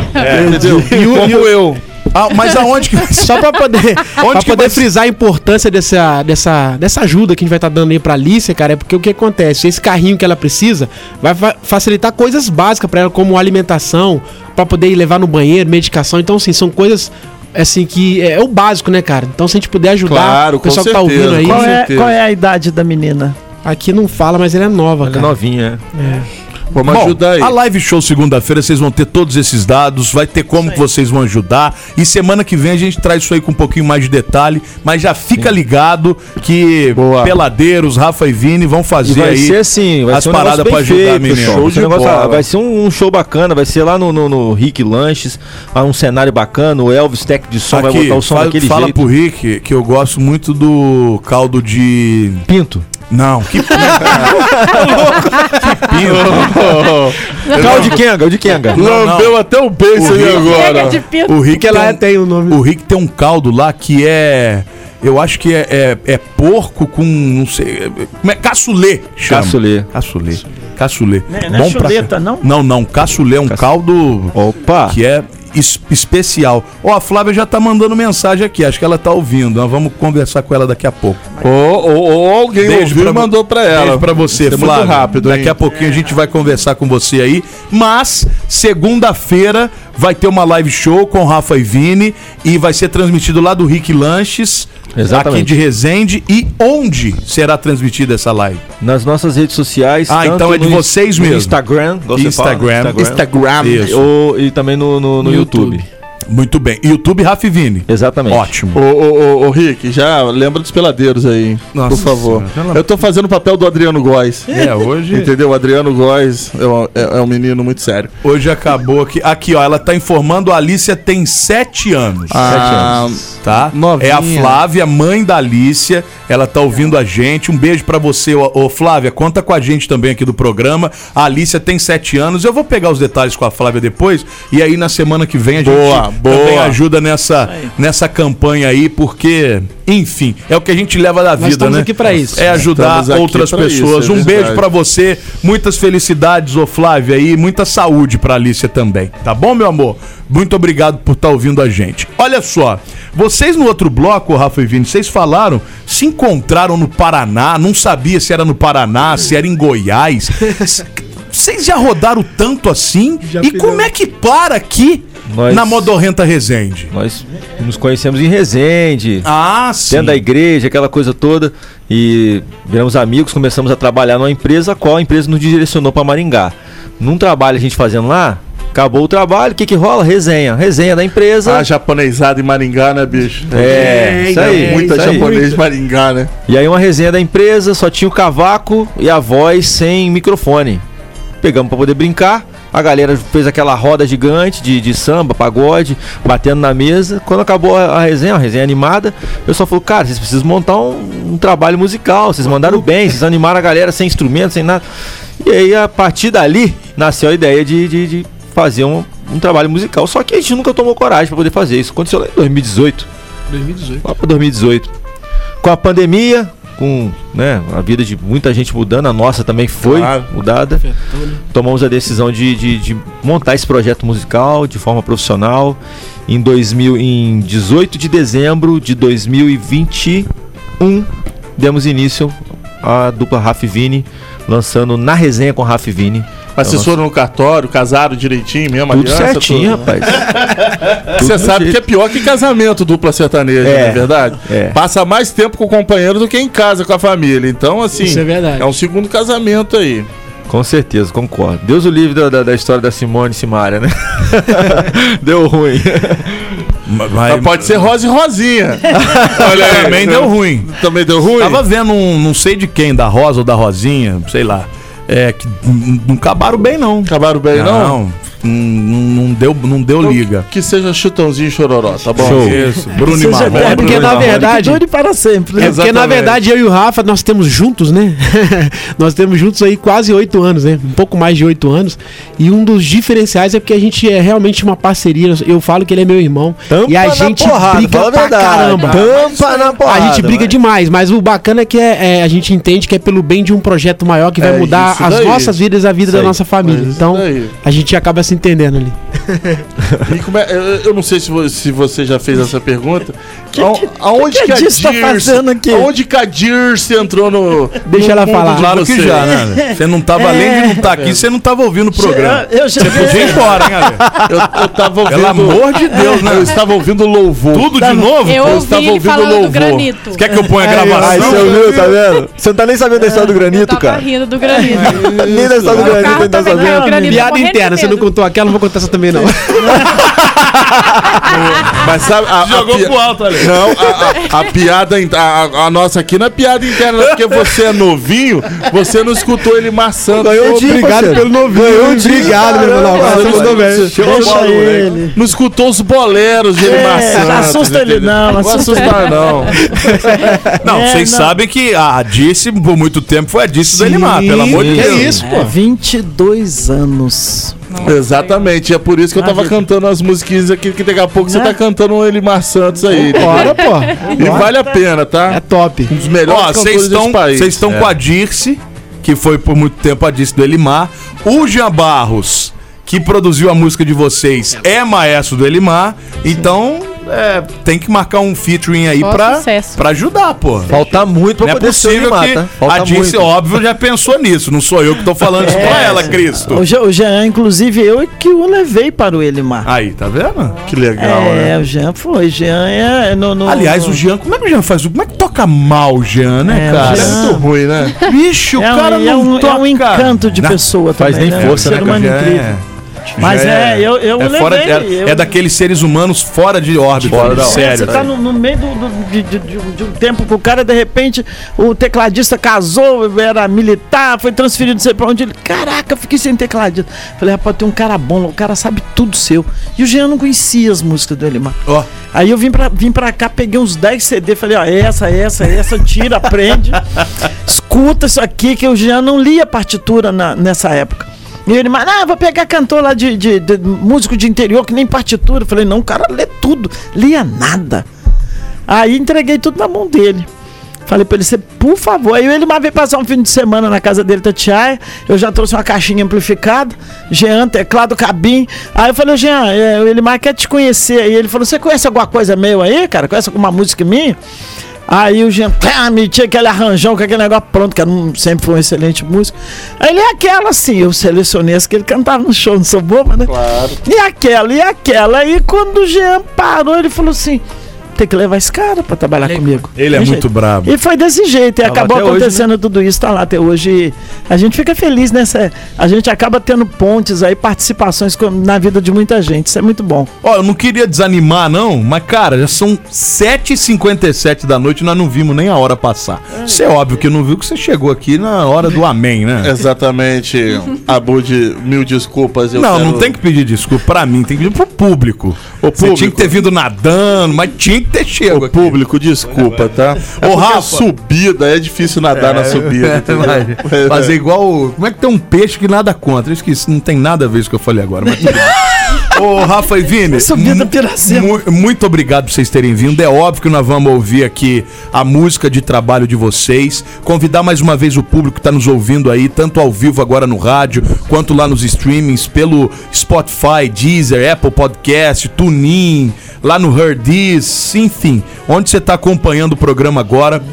entendeu? E o- Como e o- eu. Ah, mas aonde que vai ser? Só pra poder, pra poder vai frisar a importância dessa, dessa, dessa ajuda que a gente vai estar dando aí pra Alicia, cara, é porque o que acontece? Esse carrinho que ela precisa vai fa- facilitar coisas básicas pra ela, como alimentação, pra poder ir levar no banheiro, medicação. Então, assim, são coisas assim que é, é o básico, né, cara? Então, se a gente puder ajudar Claro, o pessoal com que tá ouvindo certeza, aí, Qual é, certeza. qual é a idade da menina? aqui não fala, mas ela é nova, Ela é cara. novinha, é. Vamos Bom, ajudar aí. A live show segunda-feira, vocês vão ter todos esses dados, vai ter como que vocês vão ajudar. E semana que vem a gente traz isso aí com um pouquinho mais de detalhe. Mas já fica ligado que Boa. Peladeiros, Rafa e Vini vão fazer vai aí. ser assim, vai as ser um paradas pra ajudar a feito, pessoal. Show Vai ser, de um negócio- bola. vai ser um, um show bacana, vai ser lá no, no, no Rick Lanches, um cenário bacana, o Elvis Tech de som vai Aqui, botar o som fala, daquele fala jeito. pro Rick que eu gosto muito do caldo de. Pinto. Não, que pinto. que pinto. Caldo de Kenga, o de Kenga. Lambeu até o beijo O aí Rick- agora. O Rick Porque lá tem um- tem o nome. O Rick tem um caldo lá que é. Eu acho que é, é, é porco com. Não sei. Como é? Caçulê. chama. Caçulê. Caçulê. Caçulê. Não é- não é chuleta, não? Não, não. Caçulê é um caldo Opa! que é es- especial. Ó, a Flávia já tá mandando mensagem aqui. Acho que ela tá ouvindo. Nós vamos conversar com ela daqui a pouco. Ou, ou- ou alguém ouviu e mandou pra ela. Beijo pra você, Isso é muito rápido, Daqui hein? a pouquinho a gente vai conversar com você aí. Mas, segunda-feira, vai ter uma live show com Rafa e Vini. E vai ser transmitido lá do Rick Lanches. Exatamente. Aqui de Resende. E onde será transmitida essa live? Nas nossas redes sociais. Ah, então é de no vocês no mesmo. Instagram, fala, Instagram. Instagram. Isso. Ou- e também no, no, no No YouTube. YouTube. Muito bem. YouTube Rafa e Vini. Exatamente. Ótimo. Ô, ô, ô, ô, Rick, já lembra dos peladeiros aí, Nossa por favor. Senhora. Eu tô fazendo o papel do Adriano Góes. É, hoje. Entendeu? O Adriano Góes é um, é- é um menino muito sério. Hoje acabou aqui. Aqui, ó, ela tá informando, a Alicia tem sete anos. Ah, tá? Novinha. É a Flávia, mãe da Alicia. Ela tá ouvindo a gente. Um beijo pra você, ô, ô, Flávia. Conta com a gente também aqui do programa. A Alicia tem sete anos. Eu vou pegar os detalhes com a Flávia depois. E aí na semana que vem a gente Boa, também boa. ajuda nessa, nessa campanha aí, porque, enfim, é o que a gente leva da vida, estamos né? aqui pra isso. É ajudar Estamos outras pessoas. isso, é um beijo pra você. Muitas felicidades, ô Flávia, e muita saúde pra Alicia também. Tá bom, meu amor? Muito obrigado por estar ouvindo a gente. Olha só, vocês no outro bloco, Rafa e Vini, vocês falaram, se encontraram no Paraná, não sabia se era no Paraná, se era em Goiás. Vocês já rodaram tanto assim? Já e como é que para aqui Nós- na Modorrenta Resende? Nós nos conhecemos em Resende. Ah, sim. Dentro da igreja, aquela coisa toda. E viramos amigos, começamos a trabalhar numa empresa, a qual a empresa nos direcionou para Maringá. Num trabalho a gente fazendo lá, acabou o trabalho, o que que rola? Resenha. Resenha da empresa. a japonesada em Maringá, né, bicho? é, isso aí. Muita isso aí. japonês em Maringá, né? E aí uma resenha da empresa, só tinha o cavaco e a voz sem microfone. Pegamos pra poder brincar. A galera fez aquela roda gigante de, de samba, pagode, batendo na mesa. Quando acabou a, a resenha, a resenha animada, eu só falei, cara, vocês precisam montar um, um trabalho musical. Vocês mandaram bem, vocês animaram a galera sem instrumento, sem nada. E aí, a partir dali, nasceu a ideia de, de, de fazer um, um trabalho musical. Só que a gente nunca tomou coragem pra poder fazer isso. Aconteceu lá em 2018 2018. lá para 2018. Com a pandemia, com né, a vida de muita gente mudando, a nossa também foi Claro. mudada. Tomamos a decisão de, de- de montar esse projeto musical de forma profissional. Em, 2000, em 18 de dezembro de 2021, demos início à dupla Raf Vini, lançando na resenha com Raf Vini Mas vocês foram no cartório, casaram direitinho mesmo, Tudo aliança, certinho, tudo? rapaz. Você sabe do que é pior que casamento dupla sertaneja, É, não é verdade? é. Passa mais tempo com o companheiro do que em casa com a família. Então, assim, Isso é verdade. um segundo casamento aí. Com certeza, concordo. Deus o livre da, da, da história da Simone e Simária, né? Deu ruim. Mas, Mas pode ser Rosa e Rosinha. Olha aí. também deu ruim. Também deu ruim? Tava vendo um, não sei de quem, da Rosa ou da Rosinha, sei lá. É, que não acabaram bem, não. Acabaram bem, não? Não, não, não deu, não deu liga. Que seja chutãozinho e chororó, tá bom? Show. Isso, Bruno e Seja Marrone. eterno, porque, que na verdade- que dure para sempre. É porque, na verdade, eu e o Rafa, nós temos juntos, né? nós temos juntos aí quase oito anos, né? Um pouco mais de oito anos. E um dos diferenciais é porque a gente é realmente uma parceria. Eu falo que ele é meu irmão. Tampa e a na gente porrada, briga pra verdade. caramba. Tampa na porrada. a gente briga demais, mas o bacana é que é, é, a gente entende que é pelo bem de um projeto maior que vai É mudar as daí. nossas vidas e a vida Isso da aí. nossa família. É Então, a gente acaba se entendendo ali. E como é- eu, eu não sei se vo- se você já fez essa pergunta. Aon- aonde que que, a a Dirce tá fazendo aqui? Aonde que a Dirce entrou no. Deixa no ela falar. de Claro que já, né? Você não tava, além de não estar aqui, você não tava ouvindo o programa. Eu, eu já Você podia ir embora, hein, Ale? Eu, eu tava ouvindo. Pelo amor de Deus, né? Eu estava ouvindo louvor. Tudo de novo? Eu ouvi estava ele ouvindo louvor. granito. Quer que eu ponha a gravação? Aí você ouviu, tá vendo? Você não tá nem sabendo da história do Eu granito, tava cara. rindo do granito. Nem da tá sabendo. granito. Piada interna, você não contou aquela, não vou contar essa também, não. Mas sabe. A, a Jogou pi- pro alto, Ale. Não, a, a- a piada. in- A, a nossa aqui não é piada interna, não, porque você é novinho, você não escutou ele maçando. Ganhou dia, Obrigado parceiro. pelo novinho. Ganhou Obrigado, meu irmão. Você mandou bem. não- Deixa ele. Não escutou os boleros de ele É, maçando. assusta ele não, Não assusta não. Não, É, vocês sabem que a Dice, por muito tempo, foi a Dice do Elimar, pelo amor de que Deus. isso, É, 22 anos. Exatamente, é por isso que eu tava cantando as musiquinhas aqui, que daqui a pouco você Né? tá cantando o Elimar Santos aí. Bora, pô. E vale a pena, tá? É top. Um dos melhores Ó, cantores vocês desse estão país. vocês estão É. com a Dirce, que foi por muito tempo a Dirce do Elimar. O Jean Barros, que produziu a música de vocês, é maestro do Elimar. Então, é, tem que marcar um featuring aí pra, sucesso. pra ajudar, pô. Falta muito pra Não é poder ser o possível que tá? Falta a muito. óbvio, já pensou nisso. Não sou eu que tô falando isso pra ela, Cristo. O, Je- o Jean, inclusive, eu que o levei para o Elimar. Aí, tá vendo? Que legal, é, né? o Jean foi. Jean é no. no- Aliás, o Jean, como é que o Jean faz? Como é que toca mal o Jean, né, É, o cara? É Jean- muito ruim, né? Bicho, o é, um- cara é não um, é toca. um encanto de Não, pessoa faz também. nem né? força, um né, ser humano cara? incrível. É. Mas Já é, eu, eu é, fora, levei. é, eu- é daqueles seres humanos fora de órbita. Fora da sério. Você tá no, no meio do, do- de, de- de um- de um tempo com o cara, de repente, o tecladista casou, era militar, foi transferido, não sei pra onde. Ele, caraca, eu fiquei sem tecladista. Falei, rapaz, tem um cara bom, lá, o cara sabe tudo seu. E o Jean não conhecia as músicas do Elimar. Ó, Aí eu vim pra, vim pra cá, peguei uns 10 CD, falei, ó, essa, essa, essa, tira, aprende, escuta isso aqui, que o Jean não lia partitura na- nessa época. E ele, mas, ah, vou pegar cantor lá de, de- de músico de interior, que nem partitura. Falei, não, o cara lê tudo, lia nada. Aí entreguei tudo na mão dele. Falei pra ele, por favor. Aí ele veio passar um fim de semana na casa dele, Tatiaia. Eu já trouxe uma caixinha amplificada, Jean, teclado, cabine. Aí eu falei, Jean, é, o Elimar quer te conhecer. Aí ele falou, você conhece alguma coisa meu aí, cara? Conhece alguma música minha? Aí o Jean, ah, me tinha aquele arranjão com aquele negócio pronto, que era um- sempre foi um excelente músico. Aí ele é aquela assim, eu selecionei as que ele cantava no show, não sou boba, né? Claro. E aquela, e aquela. Aí quando o Jean parou, ele falou assim: tem que levar esse cara pra trabalhar comigo. ele é muito brabo. E foi desse jeito, e Tá acabou até hoje, acontecendo tudo isso, tá lá até hoje. A gente fica feliz nessa. A gente acaba tendo pontes aí, participações com- na vida de muita gente. Isso é muito bom. Ó, eu não queria desanimar, não, mas, cara, já são 7h57 da noite e nós não vimos nem a hora passar. Isso é óbvio que não viu que você chegou aqui na hora do amém, né? Exatamente. Abud, mil desculpas. Eu não, quero- não tem que pedir desculpa pra mim, tem que pedir pro público. O Você tinha público. que ter vindo nadando, mas tinha que ter chego O aqui. público, desculpa, tá? É porque Rafa. a subida é difícil nadar na subida. entendeu? Vai Fazer igual. Como é que tem um peixe que nada contra? Eu esqueci, não tem nada a ver com isso que eu falei agora. Mas tudo bem. Ô, Rafa e Vini, Subida mu- Piracema. mu- muito obrigado por vocês terem vindo. É óbvio que nós vamos ouvir aqui a música de trabalho de vocês. Convidar mais uma vez o público que está nos ouvindo aí, tanto ao vivo agora no rádio, quanto lá nos streamings, pelo Spotify, Deezer, Apple Podcast, TuneIn, lá no Herdis, enfim, onde você está acompanhando o programa agora.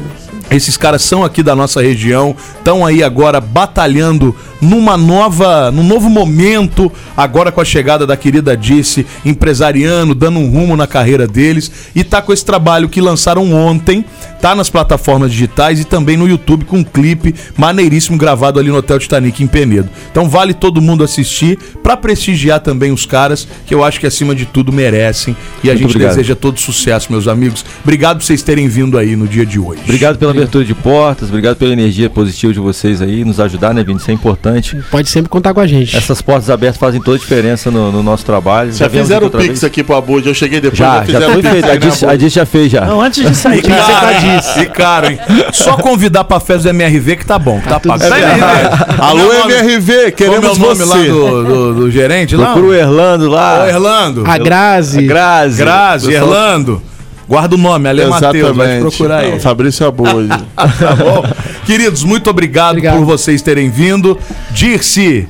Esses caras são aqui da nossa região, estão aí agora batalhando numa nova, num novo momento, agora com a chegada da querida Disse, empresariando, dando um rumo na carreira deles e tá com esse trabalho que lançaram ontem, tá nas plataformas digitais e também no YouTube com um clipe maneiríssimo gravado ali no Hotel Titanic em Penedo. Então vale todo mundo assistir pra prestigiar também os caras que eu acho que acima de tudo merecem e a Muito gente obrigado. deseja todo sucesso, meus amigos. Obrigado por vocês terem vindo aí no dia de hoje. Obrigado pela abertura de portas, obrigado pela energia positiva de vocês aí, nos ajudar, né, Vini? Isso é importante. Pode sempre contar com a gente. Essas portas abertas fazem toda a diferença no, no nosso trabalho. Já viemos fizeram o Pix vez. aqui pro Abud, eu cheguei depois, Já, já fizeram foi o feito. A né, Diz, a? Diz já fez já. Não, antes de sair, E caro, e caro, hein? Só convidar pra festa do MRV que tá bom, que tá, pago. Tá. Alô, Como é o nome- MRV, Como é queremos o nome você. lá do, do, do gerente lá? Procura o Erlando lá. Ô, Erlando. A Grazi. A Grazi. Grazi, Erlando. Guarda o nome, Ale Matheus, vai te procurar aí. Fabrício Abud. Tá bom? Queridos, muito obrigado, Obrigado. por vocês terem vindo. Dirce,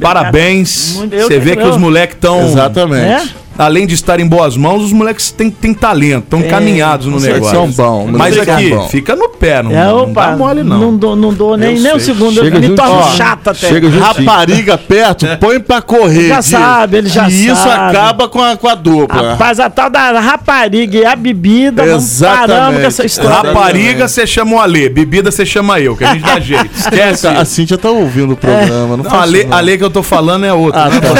parabéns. Você vê que os moleques estão. Exatamente. Além de estar em boas mãos, os moleques têm, têm talento, estão encaminhados no Os negócio. moleques são bons, os Mas moleques aqui, bons. fica no pé, não, É, não opa, dá mole, não. Não dou, não dou nem, Eu nem um segundo. Chega eu me torno chato até. chega. Rapariga perto, põe pra correr. Já Dias. sabe, ele já E isso sabe. acaba com a, com a dupla. Rapaz, a tal da rapariga e a bebida, Exatamente. paramos com essa história. Rapariga, você chama o Ale. Bebida, você chama eu, que a gente dá jeito. Esquece. A Cíntia tá ouvindo o programa, não Não, a faz lei, isso, não. a lei que eu tô falando é outra. Ah, né, tá.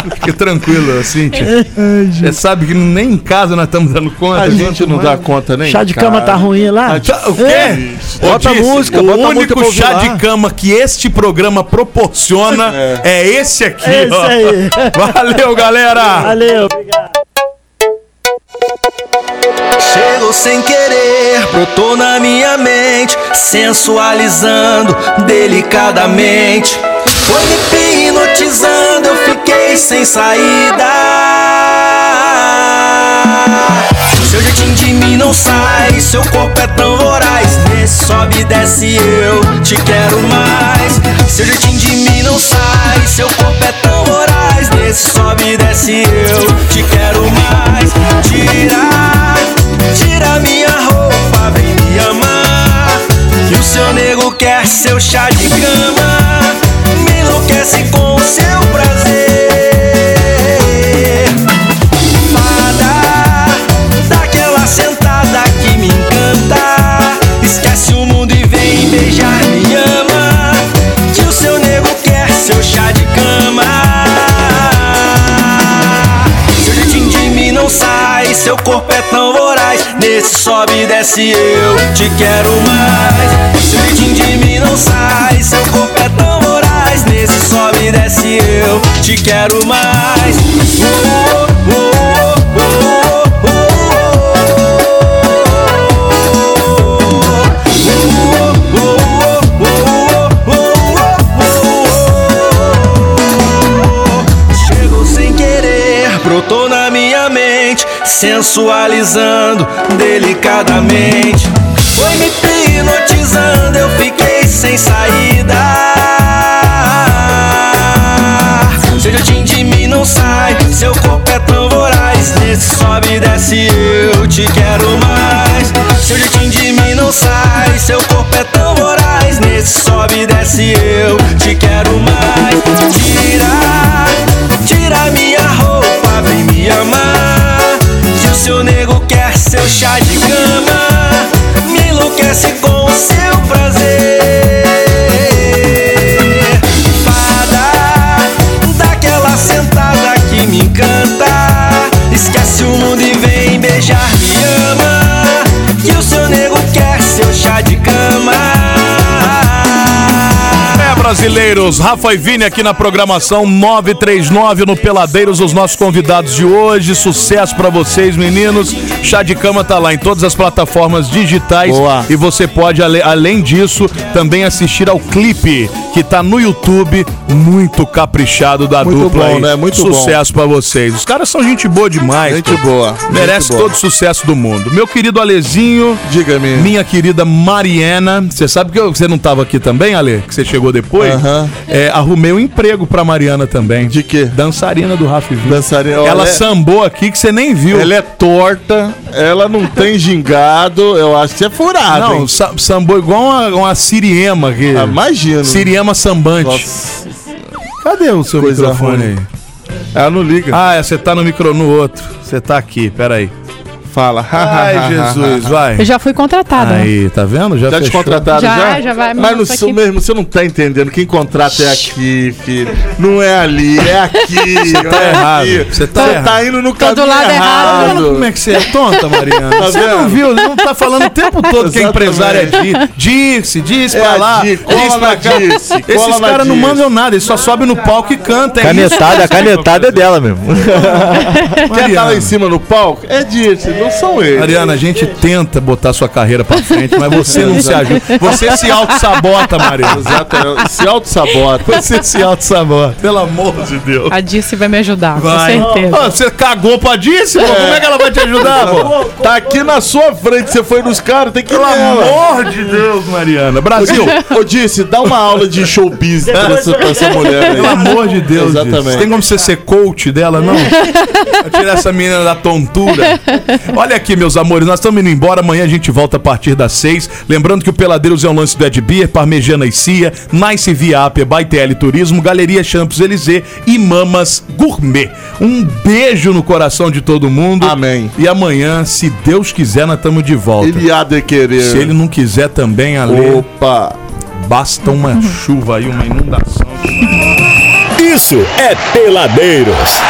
Fique tranquilo, Cíntia. Você sabe que nem em casa nós estamos dando conta. A gente não dá conta nem. Chá de cara. cama tá ruim lá? Tá- O quê? É. Ô, Bota a Disse, música, o bota música único chá de cama que este programa proporciona é, esse aqui, Esse ó. aí. Valeu, galera! Valeu, obrigado. Chegou sem querer, brotou na minha mente, sensualizando delicadamente. Foi me hipnotizando, eu fiquei sem saída. Seu jeitinho de mim não sai, seu corpo é tão voraz. Nesse sobe e desce, eu te quero mais. Seu jeitinho de mim não sai, seu corpo é tão voraz. Nesse sobe e desce, eu te quero mais. Tira, tira minha roupa, vem me amar. Que o seu nego quer seu chá de cama. Enlouquece com o seu prazer. Fada, daquela sentada que me encanta. Esquece o mundo e vem beijar, me ama. Que o seu nego quer seu chá de cama. Seu jeitinho de mim não sai, seu corpo é tão voraz. Nesse sobe e desce, eu te quero mais. Seu jeitinho de mim não sai, seu corpo é tão. Nesse sobe e desce, eu te quero mais. Chegou sem querer, brotou na minha mente, sensualizando delicadamente. Foi me hipnotizando, eu fiquei sem saída. Não sai, seu corpo é tão voraz. Nesse sobe e desce, eu te quero mais. Seu jeitinho de mim não sai, seu corpo é tão voraz. Nesse sobe e desce, eu te quero mais. Tira, tira minha roupa, vem me amar. Que o seu nego quer seu chá de brasileiros, Rafa e Vini aqui na programação 939 no Peladeiros, os nossos convidados de hoje. Sucesso pra vocês, meninos. Chá de Cama tá lá em todas as plataformas digitais. Boa. E você pode, além disso, também assistir ao clipe que tá no YouTube, muito caprichado da Muito dupla bom, aí. né? Muito. Sucesso pra vocês. Os caras são gente boa demais. Gente pô. boa. Merece gente todo o sucesso do mundo. Meu querido Alezinho, Diga-me. minha querida Mariana, você sabe que eu- você não tava aqui também, Ale? Que você chegou depois? Foi, é, arrumei um emprego pra Mariana também. De quê? Dançarina do Rafa. Dançarina. Ela Olha, sambou aqui que você nem viu. Ela é torta, ela não tem gingado, eu acho que é furado, Não, hein? sa- sambou igual uma, uma siriema aqui. Ah, imagino. Siriema sambante. Nossa, Cadê o seu Coisa microfone ruim. aí? ela não liga. Ah, é, você tá no micro no outro. Você tá aqui, peraí. Fala. Ai, Jesus, vai. Eu já fui contratada. Aí, tá vendo? Já, Já te contrataram já? Já, já vai, Mas no seu aqui- mesmo, você não tá entendendo. Quem contrata é aqui, filho. Não é ali, é aqui. Você tá errado. Você tá errado. indo no Tô do caminho lado errado. Tá errado. como é que você é tonta, Mariana? Tá você não vendo? viu? Não tá falando o tempo todo que a Exatamente. empresária é Di- disse, disse É pra a lá, Di, cola disse pra cá. Cola Esses caras não mandam nada, eles só sobem no palco e cantam. É Canetada, a canetada é dela mesmo. Quer estar lá em cima no palco? É disso, não são eles. Mariana, a gente tenta botar sua carreira pra frente, mas você não se ajuda. Você se auto-sabota, Mariana. Exatamente. Se auto-sabota. Você se auto-sabota. Pelo amor de Deus. A Dirce vai me ajudar, Vai. com certeza. Ah, você cagou pra Dice, pô? Como é que ela vai te ajudar, pô? Tá aqui na sua frente, você foi nos caras, tem que ir Pelo nela. amor de Deus, Mariana. Brasil, Ô, Disse, dá uma aula de show business pra essa, pra essa mulher aí. Pelo amor de Deus, Exatamente. Tem como você ser coach dela, não? Tirar essa menina da tontura. Olha aqui, meus amores, nós estamos indo embora. Amanhã a gente volta a partir das seis. Lembrando que o Peladeiros é um lance do Ed Beer, Parmejana e Cia, Nice Via Apia, TL Turismo, Galeria Champs Elysée e Mamas Gourmet. Um beijo no coração de todo mundo. Amém. E amanhã, se Deus quiser, nós estamos de volta. Ele há de querer. Se ele não quiser também, Ale, Opa. basta uma chuva aí, uma inundação. Isso é Peladeiros.